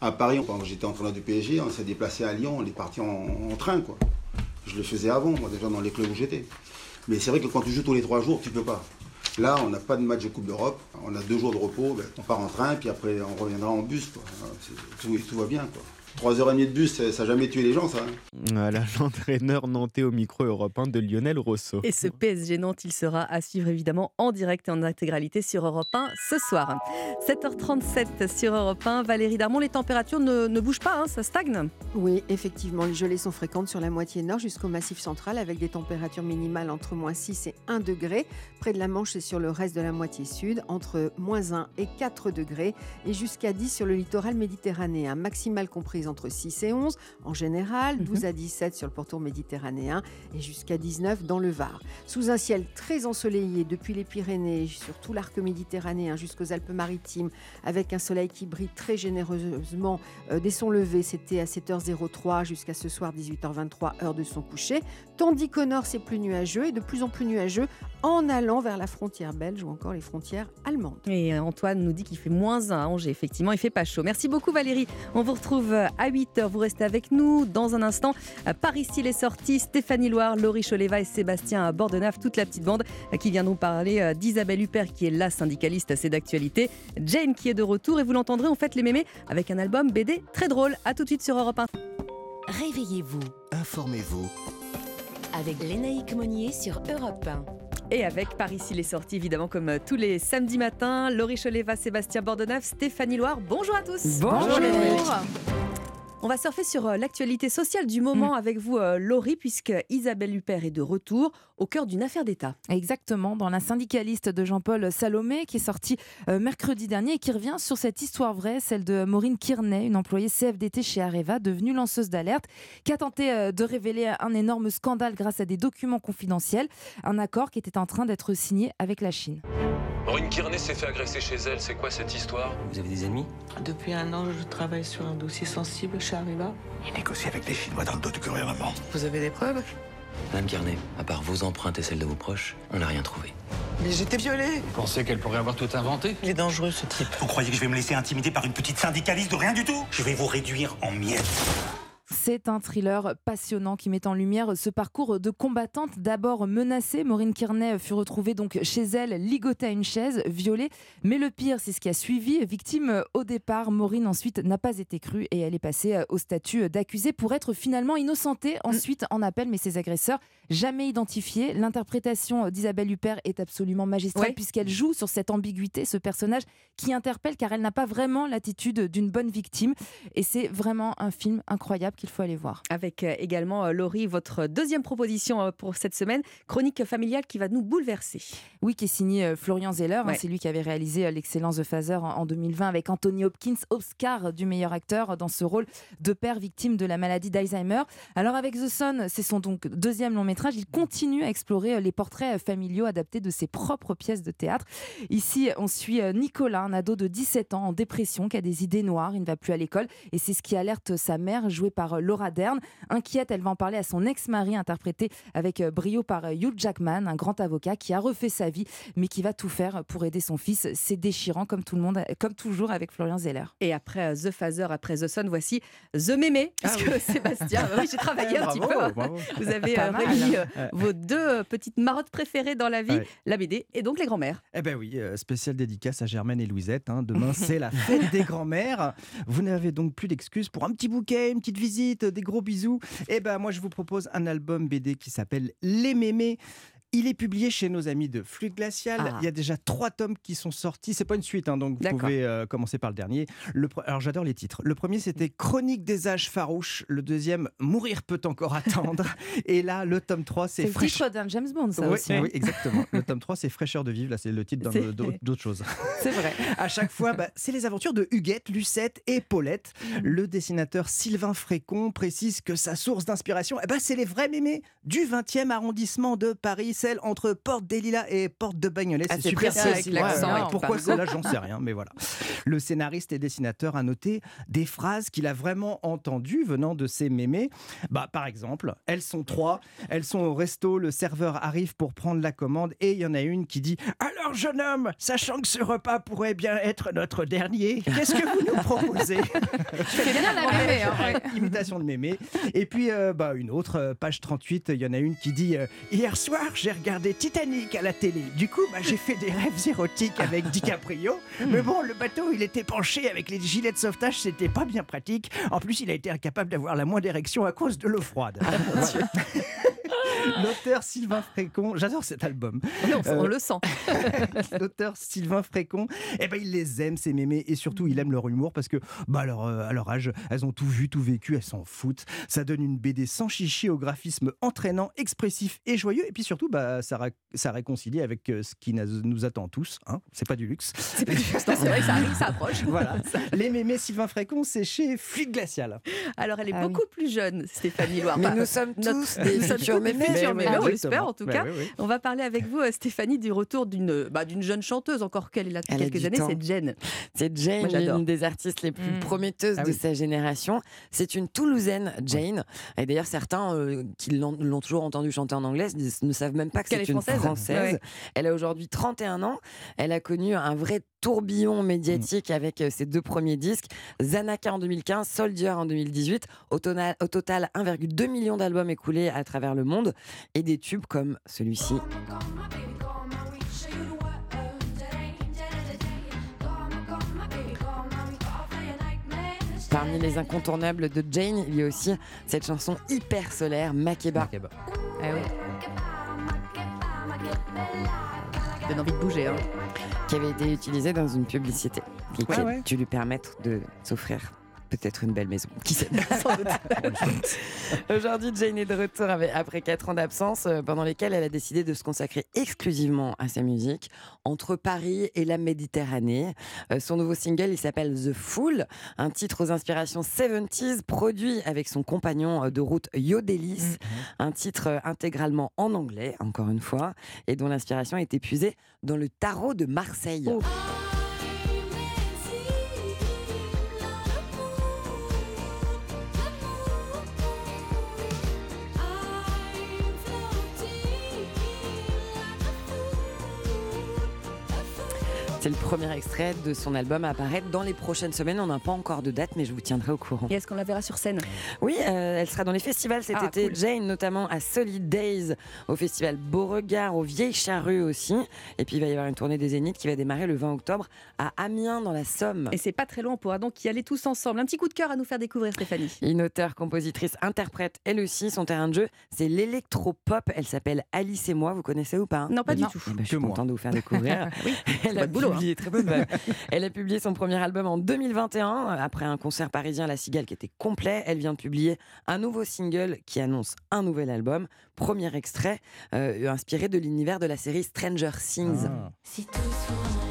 à Paris, quand j'étais entraîneur du PSG, on s'est déplacé à Lyon, on est parti en, train. Je le faisais avant, moi, déjà dans les clubs où j'étais. Mais c'est vrai que quand tu joues tous les trois jours, tu peux pas. Là, on n'a pas de match de Coupe d'Europe. On a deux jours de repos. ben, on part en train, puis après, on reviendra en bus. Tout, va bien. 3h30 de bus, ça n'a jamais tué les gens, ça. hein. Voilà, l'entraîneur nantais au micro européen de Lionel Rousseau. Et ce PSG Nantes, il sera à suivre évidemment en direct et en intégralité sur Europe 1 ce soir. 7h37 sur Europe 1. Valérie Darmon, les températures ne, ne bougent pas, hein, ça stagne? Oui, effectivement, les gelées sont fréquentes sur la moitié nord jusqu'au massif central avec des températures minimales entre moins 6 et 1 degré. Près de la Manche et sur le reste de la moitié sud, entre moins 1 et 4 degrés et jusqu'à 10 sur le littoral méditerranéen. Maximale comprise entre 6 et 11 en général, 12 à 17 sur le pourtour méditerranéen et jusqu'à 19 dans le Var. Sous un ciel très ensoleillé depuis les Pyrénées, sur tout l'arc méditerranéen jusqu'aux Alpes-Maritimes, avec un soleil qui brille très généreusement euh, dès son lever, c'était à 7h03 jusqu'à ce soir 18h23, heure de son coucher, tandis qu'au nord c'est plus nuageux et de plus en plus nuageux en allant vers la frontière belge ou encore les frontières allemandes. Et Antoine nous dit qu'il fait moins 1 à Angers. Effectivement, il fait pas chaud. Merci beaucoup Valérie. On vous retrouve à 8h. Vous restez avec nous. Dans un instant, Paris Style est sorti. Stéphanie Loire, Laurie Choleva et Sébastien Bordenave, toute la petite bande qui vient nous parler d'Isabelle Huppert, qui est la syndicaliste assez d'actualité. Jane qui est de retour et vous l'entendrez, on fait les mémés avec un album BD très drôle. A tout de suite sur Europe 1. Réveillez-vous. Informez-vous. Avec Lénaïque Monnier sur Europe 1. Et avec Paris s'il est sorti, évidemment, comme euh, tous les samedis matins, Laurie Choleva, Sébastien Bordenave, Stéphanie Loire. Bonjour à tous. Bonjour. On va surfer sur euh, l'actualité sociale du moment avec vous, euh, Laurie, puisque Isabelle Huppert est de retour au cœur d'une affaire d'État. Exactement, dans la syndicaliste de Jean-Paul Salomé, qui est sortie euh, mercredi dernier et qui revient sur cette histoire vraie, celle de Maureen Kearney, une employée CFDT chez Areva, devenue lanceuse d'alerte, qui a tenté euh, de révéler un énorme scandale grâce à des documents confidentiels, un accord qui était en train d'être signé avec la Chine. Maureen Kearney s'est fait agresser chez elle, c'est quoi cette histoire? Vous avez des ennemis Depuis un an, je travaille sur un dossier sensible chez Areva. Il négocie avec des Chinois dans le dos du gouvernement. Vous avez des preuves? Madame Kearney, à part vos empreintes et celles de vos proches, on n'a rien trouvé. Mais j'étais violée Vous pensez qu'elle pourrait avoir tout inventé? Il est dangereux ce type. Vous croyez que je vais me laisser intimider par une petite syndicaliste de rien du tout? Je vais vous réduire en miettes. C'est un thriller passionnant qui met en lumière ce parcours de combattante d'abord menacée. Maureen Kearney fut retrouvée donc chez elle, ligotée à une chaise, violée. Mais le pire, c'est ce qui a suivi. Victime au départ, Maureen ensuite n'a pas été crue et elle est passée au statut d'accusée pour être finalement innocentée ensuite en appel. Mais ses agresseurs jamais identifiés. L'interprétation d'Isabelle Huppert est absolument magistrale Ouais. puisqu'elle joue sur cette ambiguïté, ce personnage qui interpelle car elle n'a pas vraiment l'attitude d'une bonne victime. Et c'est vraiment un film incroyable qu'il faut aller voir. Avec euh, également, euh, Laurie, votre deuxième proposition euh, pour cette semaine, chronique familiale qui va nous bouleverser. Oui, qui est signé Florian Zeller. hein, c'est lui qui avait réalisé l'excellence de Phaser en en 2020 avec Anthony Hopkins, Oscar du meilleur acteur dans ce rôle de père victime de la maladie d'Alzheimer. Alors avec The Sun, c'est son donc deuxième long métrage. Il continue à explorer euh, les portraits euh, familiaux adaptés de ses propres pièces de théâtre. Ici, on suit euh, Nicolas, un ado de 17 ans en dépression qui a des idées noires. Il ne va plus à l'école et c'est ce qui alerte sa mère, jouée par Laura Dern. Inquiète, elle va en parler à son ex-mari, interprété avec brio par Hugh Jackman, un grand avocat qui a refait sa vie, mais qui va tout faire pour aider son fils. C'est déchirant, comme tout le monde, comme toujours avec Florian Zeller. Et après The Phaser, après The Sun, voici The Mémé, puisque [LAUGHS] Sébastien, oui, j'ai travaillé [LAUGHS] un petit peu. bravo. Vous avez euh, euh, vos deux euh, petites marottes préférées dans la vie, Ouais. la BD et donc les grands-mères. Eh ben oui, euh, spéciale dédicace à Germaine et Louisette. hein. Demain, [LAUGHS] c'est la fête des grands-mères. Vous n'avez donc plus d'excuses pour un petit bouquet, une petite visite, des gros bisous. Eh ben moi, je vous propose un album BD qui s'appelle Les Mémés. Il est publié chez nos amis de Fluide Glacial. Ah. Il y a déjà trois tomes qui sont sortis. C'est pas une suite, hein, donc vous pouvez euh, commencer par le dernier. Le pre- Alors j'adore les titres. Le premier c'était Chronique des âges farouches. Le deuxième Mourir peut encore attendre. [LAUGHS] Et là, le tome 3 c'est C'est le Fraîche- titre d'un James Bond, ça oui, aussi. hein. oui, exactement. Le tome [LAUGHS] 3, c'est Fraîcheur de vivre. Là, c'est le titre d'autres choses. C'est vrai. [LAUGHS] À chaque fois, bah, c'est les aventures de Huguette, Lucette et Paulette. Le dessinateur Sylvain Frécon précise que sa source d'inspiration, eh ben, c'est les vrais mémés du 20e arrondissement de Paris, celle entre Porte des Lilas et Porte de Bagnolet. Ah, c'est super précis, l'accent, Ouais, Pourquoi celle-là, j'en sais rien, mais voilà. Le scénariste et dessinateur a noté des phrases qu'il a vraiment entendues venant de ces mémés. Bah, par exemple, elles sont trois, elles sont au resto, le serveur arrive pour prendre la commande et il y en a une qui dit Alors, jeune homme, sachant que ce repas pourrait bien être notre dernier, qu'est-ce que vous nous proposez? [LAUGHS] Fais bien la mémé, hein, ouais. Imitation de mémé. Et puis, euh, bah, une autre, euh, page 38, il y en a une qui dit euh, Hier soir, j'ai regardé Titanic à la télé. Du coup, bah, j'ai fait des rêves érotiques avec DiCaprio. [LAUGHS] Mais bon, le bateau, il était penché avec les gilets de sauvetage, c'était pas bien pratique. En plus, il a été incapable d'avoir la moindre érection à cause de l'eau froide. [LAUGHS] [LAUGHS] L'auteur Sylvain Frécon, j'adore cet album. On, on Euh, le sent. [LAUGHS] L'auteur Sylvain Frécon, eh ben, il les aime, ces mémés, et surtout, il aime leur humour parce que, bah, à, leur, euh, à leur âge, elles ont tout vu, tout vécu, elles s'en foutent. Ça donne une BD sans chichi au graphisme entraînant, expressif et joyeux, et puis surtout, bah, ça, ra- ça réconcilie avec euh, ce qui nous attend tous. Hein. C'est pas du luxe. [LAUGHS] C'est pas du luxe, c'est vrai ça arrive, ça approche. voilà. Les mémés Sylvain Frécon, c'est chez Fluide Glacial. Alors, elle est Ah beaucoup plus jeune, Stéphanie Loire. Mais nous sommes notre- tous des des mémés. Futurs Mais on l'espère en tout cas. oui, oui. On va parler avec vous, euh, Stéphanie, du retour d'une bah, d'une jeune chanteuse, encore qu'elle est là depuis quelques années, c'est Jen. C'est j'adore. l'une des artistes les plus Mm. prometteuses Ah de oui. sa génération. C'est une Toulousaine, Jane. Et d'ailleurs, certains euh, qui l'ont toujours entendu chanter en anglais ne savent même pas que Qu'elle c'est est une française. française. Elle a aujourd'hui 31 ans. Elle a connu un vrai tourbillon médiatique avec euh, ses deux premiers disques, Zanaka en 2015, Soldier en 2018. Au total, au total 1,2 million d'albums écoulés à travers le monde et des tubes comme celui-ci. Parmi les incontournables de Jane, il y a aussi cette chanson hyper solaire, Makeba. Ah oui. Donne envie de bouger. Hein. Qui avait été utilisée dans une publicité et qui ouais. dû lui permettre de s'offrir peut-être une belle maison. Qui sait [LAUGHS] Aujourd'hui, Jane est de retour avec- après 4 ans d'absence euh, pendant lesquels elle a décidé de se consacrer exclusivement à sa musique entre Paris et la Méditerranée. Euh, son nouveau single, il s'appelle The Fool, un titre aux inspirations 70s produit avec son compagnon euh, de route Yodelis, un titre intégralement en anglais, encore une fois, et dont l'inspiration est épuisée dans le tarot de Marseille. C'est le premier extrait de son album à apparaître dans les prochaines semaines. On n'a pas encore de date, mais je vous tiendrai au courant. Et est-ce qu'on la verra sur scène? Oui, euh, elle sera dans les festivals cet Ah, été. cool. Jane, notamment à Solid Days, au festival Beauregard, aux Vieilles Charrues aussi. Et puis il va y avoir une tournée des Zéniths qui va démarrer le 20 octobre à Amiens, dans la Somme. Et c'est pas très loin, on pourra donc y aller tous ensemble. Un petit coup de cœur à nous faire découvrir, Stéphanie. Une auteure, compositrice, interprète, elle aussi, son terrain de jeu, c'est l'électropop. Elle s'appelle Alice et moi. Vous connaissez ou pas? Hein Non, pas du tout. Eh ben, je suis Que moi. contente de vous faire découvrir. [LAUGHS] oui, Elle a boulot, hein. Publié, très bonne vanne. [LAUGHS] Elle a publié son premier album en 2021 après un concert parisien La Cigale qui était complet. Elle vient de publier un nouveau single qui annonce un nouvel album. Premier extrait euh, inspiré de l'univers de la série Stranger Things. Ah. Si tout soit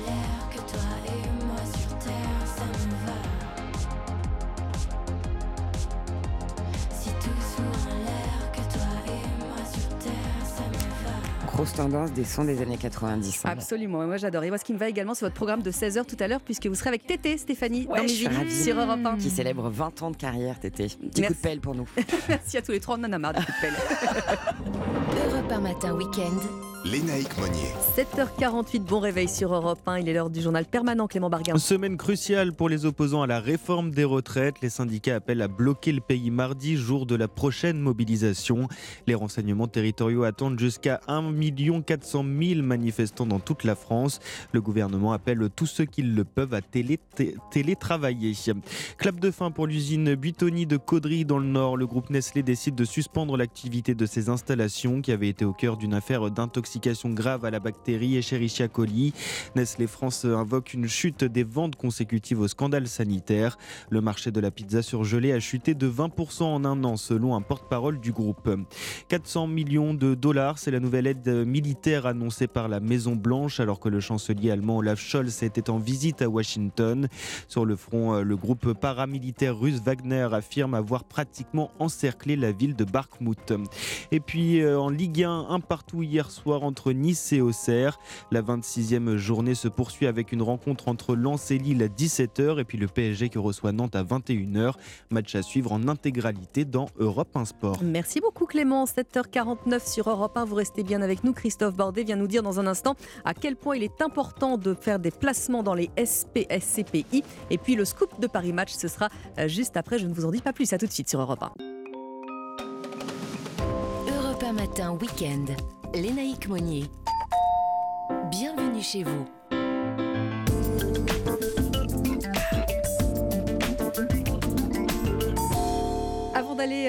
Grosse tendance des sons des années 90. hein. Absolument, moi j'adore. Et moi, ce qui me va également, c'est votre programme de 16h tout à l'heure, puisque vous serez avec Tété, Stéphanie, Ouais, dans je suis Musique ravie. sur Europe 1. Qui célèbre 20 ans de carrière, Tété. Petit coup de Merci. pelle pour nous. [LAUGHS] Merci à tous les trois, on en a marre du coup de pelle. [LAUGHS] Europe 1 matin week-end. Lénaïque Monnier. 7h48, bon réveil sur Europe 1. Il est l'heure du journal permanent, Clément Bargain. Semaine cruciale pour les opposants à la réforme des retraites. Les syndicats appellent à bloquer le pays mardi, jour de la prochaine mobilisation. Les renseignements territoriaux attendent jusqu'à 1 400 000 manifestants dans toute la France. Le gouvernement appelle tous ceux qui le peuvent à télé- té- télétravailler. Clap de fin pour l'usine Buitoni de Caudry dans le Nord. Le groupe Nestlé décide de suspendre l'activité de ses installations qui avait été au cœur d'une affaire d'intoxication grave à la bactérie Escherichia coli. Nestlé France invoque une chute des ventes consécutives au scandale sanitaire. Le marché de la pizza surgelée a chuté de 20% en un an selon un porte-parole du groupe. 400 millions de dollars, c'est la nouvelle aide militaire annoncée par la Maison Blanche alors que le chancelier allemand Olaf Scholz était en visite à Washington. Sur le front, le groupe paramilitaire russe Wagner affirme avoir pratiquement encerclé la ville de Bakhmut. Et puis euh, en Ligue 1, un partout hier soir entre Nice et Auxerre. La 26e journée se poursuit avec une rencontre entre Lens et Lille à 17h et puis le PSG qui reçoit Nantes à 21h. Match à suivre en intégralité dans Europe 1 Sport. Merci beaucoup Clément, 7h49 sur Europe 1, vous restez bien avec nous. Christophe Bordet vient nous dire dans un instant à quel point il est important de faire des placements dans les SPSCPI. Et puis le scoop de Paris Match, ce sera euh, juste après, je ne vous en dis pas plus, à tout de suite sur Europe 1. Europe 1 matin week-end. Lénaïque Monnier. Bienvenue chez vous.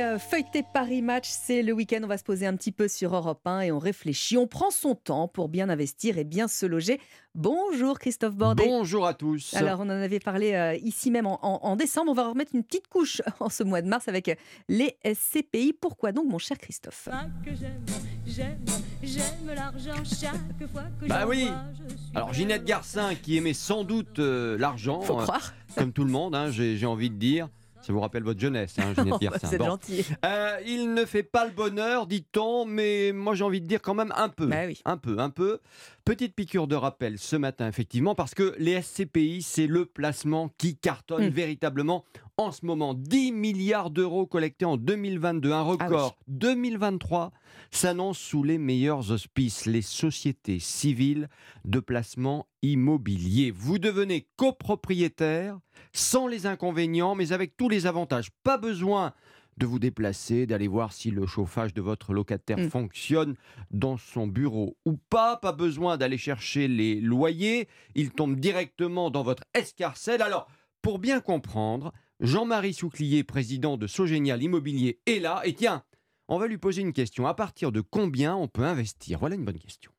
Allez, euh, feuilleter Paris Match, c'est le week-end. On va se poser un petit peu sur Europe 1 et on réfléchit. On prend son temps pour bien investir et bien se loger. Bonjour Christophe Bordet. Bonjour à tous. Alors, on en avait parlé euh, ici même en, en- en décembre. On va remettre une petite couche [LAUGHS] en ce mois de mars avec les SCPI. Pourquoi donc, mon cher Christophe? Que j'aime, j'aime, j'aime l'argent chaque fois que Bah oui. vois, je suis Alors Ginette Garcin qui aimait sans doute euh, l'argent, Faut euh, croire. comme tout le monde, hein, j'ai envie de dire. Ça vous rappelle votre jeunesse, hein, [LAUGHS] Ginette Oh, bah, Garcin. c'est Bon. gentil. Euh, il ne fait pas le bonheur, dit-on, mais moi j'ai envie de dire quand même un peu. Bah Un peu, un peu. Petite piqûre de rappel ce matin, effectivement, parce que les SCPI, c'est le placement qui cartonne Hmm. véritablement en ce moment. 10 milliards d'euros collectés en 2022, un record. 2023 s'annonce sous les meilleurs auspices, les sociétés civiles de placement immobilier. Vous devenez copropriétaire sans les inconvénients, mais avec tous les avantages. Pas besoin de vous déplacer, d'aller voir si le chauffage de votre locataire Mm. fonctionne dans son bureau ou pas. Pas besoin d'aller chercher les loyers. Ils tombent directement dans votre escarcelle. Alors, pour bien comprendre, Jean-Marie Souclier, président de Sogénial Immobilier, est là. Et tiens, on va lui poser une question. À partir de combien on peut investir? Voilà une bonne question.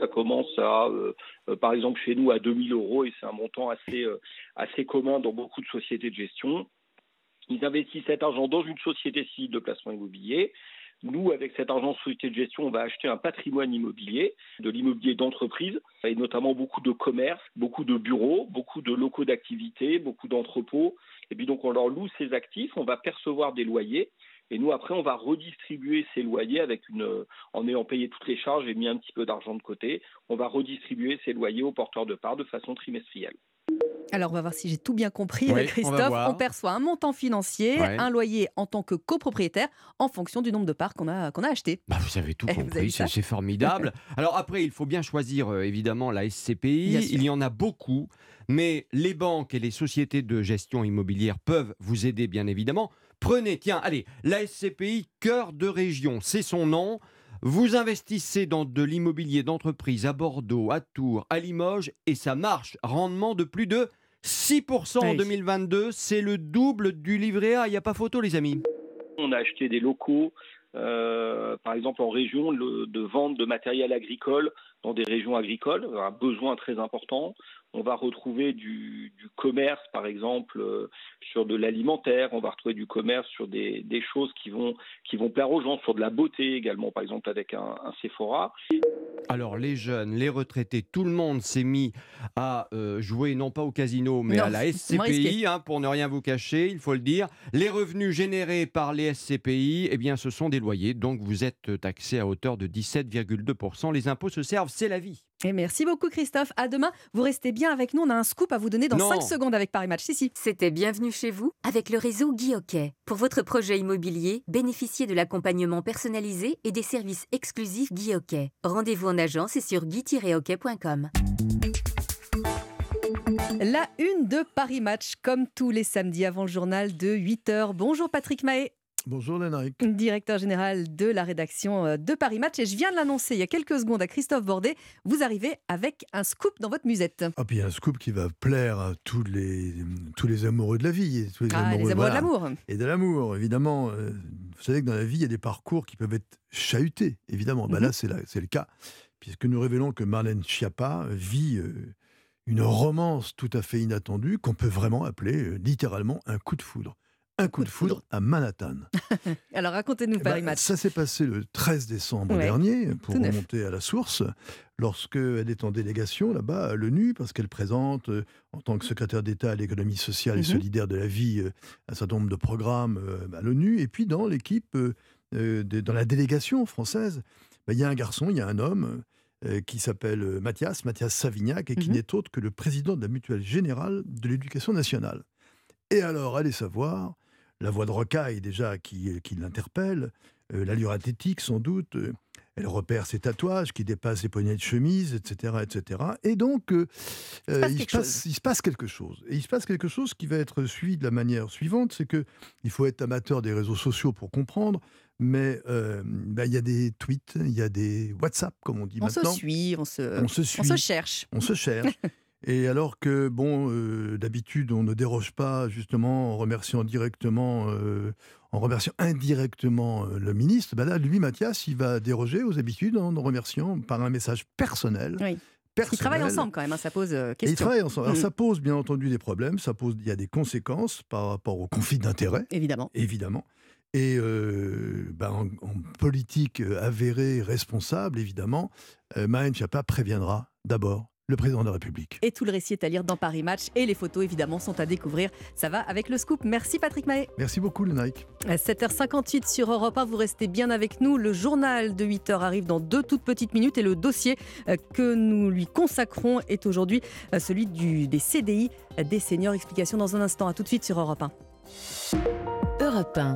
Ça commence à, euh, euh, par exemple, chez nous à 2000 euros et c'est un montant assez, euh, assez commun dans beaucoup de sociétés de gestion. Ils investissent cet argent dans une société civile de placement immobilier. Nous, avec cet argent de société de gestion, on va acheter un patrimoine immobilier, de l'immobilier d'entreprise, et notamment beaucoup de commerces, beaucoup de bureaux, beaucoup de locaux d'activité, beaucoup d'entrepôts. Et puis donc, on leur loue ces actifs, on va percevoir des loyers. Et nous, après, on va redistribuer ces loyers avec une, en ayant payé toutes les charges et mis un petit peu d'argent de côté. On va redistribuer ces loyers aux porteurs de parts de façon trimestrielle. Alors, on va voir si j'ai tout bien compris, Oui, on Christophe. On, perçoit un montant financier, Ouais. un loyer en tant que copropriétaire, en fonction du nombre de parts qu'on a, qu'on a acheté. Bah, vous avez tout Eh, compris, c'est formidable. [LAUGHS] Alors après, il faut bien choisir euh, évidemment la SCPI. Il y en a beaucoup, mais les banques et les sociétés de gestion immobilière peuvent vous aider bien évidemment. Prenez, tiens, allez, la SCPI Cœur de Région, c'est son nom. Vous investissez dans de l'immobilier d'entreprise à Bordeaux, à Tours, à Limoges, et ça marche. Rendement de plus de 6% en Oui. 2022, c'est le double du livret A. Il n'y a pas photo, les amis? On a acheté des locaux, euh, par exemple en région, le- de vente de matériel agricole dans des régions agricoles, un besoin très important. On va retrouver du, commerce, par exemple, euh, sur de l'alimentaire. On va retrouver du commerce sur des, des choses qui vont, qui vont plaire aux gens, sur de la beauté également, par exemple avec un, un Sephora. Alors les jeunes, les retraités, tout le monde s'est mis à euh, jouer non pas au casino mais Non, à la. SCPI, hein, pour ne rien vous cacher, il faut le dire. Les revenus générés par les SCPI, eh bien ce sont des loyers, donc vous êtes taxé à hauteur de 17,2%. Les impôts se servent, c'est la vie. Et merci beaucoup, Christophe. À demain. Vous restez bien avec nous. On a un scoop à vous donner dans Non. 5 secondes avec Paris Match. Si, si. C'était Bienvenue chez vous avec le réseau Guy Hockey. Pour votre projet immobilier, bénéficiez de l'accompagnement personnalisé et des services exclusifs Guy Hockey. Rendez-vous en agence et sur guy-hockey.com. La une de Paris Match, comme tous les samedis avant le journal de 8h. Bonjour Patrick Mahé. Bonjour Lénaric. Directeur général de la rédaction euh, de Paris Match. Et je viens de l'annoncer il y a quelques secondes à Christophe Bordet. Vous arrivez avec un scoop dans votre musette. Ah, puis un scoop qui va plaire à tous les, tous les amoureux de la vie. et tous Ah, les amoureux de l'amour. Et de l'amour, évidemment. Euh, Vous savez que dans la vie, il y a des parcours qui peuvent être chahutés, évidemment. Bah, Mhm. là, c'est la- c'est le cas, puisque nous révélons que Marlène Schiappa vit euh, une romance tout à fait inattendue qu'on peut vraiment appeler littéralement un coup de foudre. Un coup, de foudre, à Manhattan. [LAUGHS] Alors racontez-nous Eh Paris ben, Match. Ça s'est passé le 13 décembre Ouais, dernier, pour tout neuf. remonter à la source, lorsqu'elle est en délégation là-bas à l'ONU, parce qu'elle présente, euh, en tant que secrétaire d'État à l'économie sociale et Mhm. solidaire de la vie, euh, un certain nombre de programmes euh, à l'ONU. Et puis dans l'équipe, dans la délégation française, ben, il y a un garçon, il y a un homme qui s'appelle Mathias, Mathias Savignac, et qui Mhm. n'est autre que le président de la Mutuelle Générale de l'Éducation nationale. Et alors, allez savoir, la voix de rocaille déjà qui, qui l'interpelle, euh, l'allure athlétique sans doute, euh, elle repère ses tatouages qui dépassent les poignets de chemise, etc. etc. Et donc, euh, euh, passe il, se passe, il se passe quelque chose. Et il se passe quelque chose qui va être suivi de la manière suivante, c'est que il faut être amateur des réseaux sociaux pour comprendre, mais euh, ben, il y a des tweets, il y a des WhatsApp, comme on dit On se maintenant. suit, on se, On se suit. on se cherche. On se cherche. [LAUGHS] Et alors que, bon, euh, d'habitude, on ne déroge pas justement en remerciant directement, euh, en remerciant indirectement euh, le ministre, ben là, lui, Mathias, il va déroger aux habitudes en remerciant par un message personnel. Oui. Ils travaillent ensemble quand même, hein, ça pose euh, question. ils travaillent ensemble. Alors, Mm. ça pose bien entendu des problèmes, ça pose, il y a des conséquences par rapport au conflit d'intérêts. Évidemment. Évidemment. Et euh, ben, en, en politique avérée, responsable, évidemment, euh, Marine Schiappa préviendra d'abord le président de la République. Et tout le récit est à lire dans Paris Match et les photos évidemment sont à découvrir. Ça va avec le scoop. Merci Patrick Mahé. Merci beaucoup, le Nike. À 7h58 sur Europe 1, vous restez bien avec nous. Le journal de 8h arrive dans deux toutes petites minutes et le dossier euh, que nous lui consacrons est aujourd'hui euh, celui du, des CDI euh, des seniors. Explication dans un instant. À tout de suite sur Europe 1. Europe 1.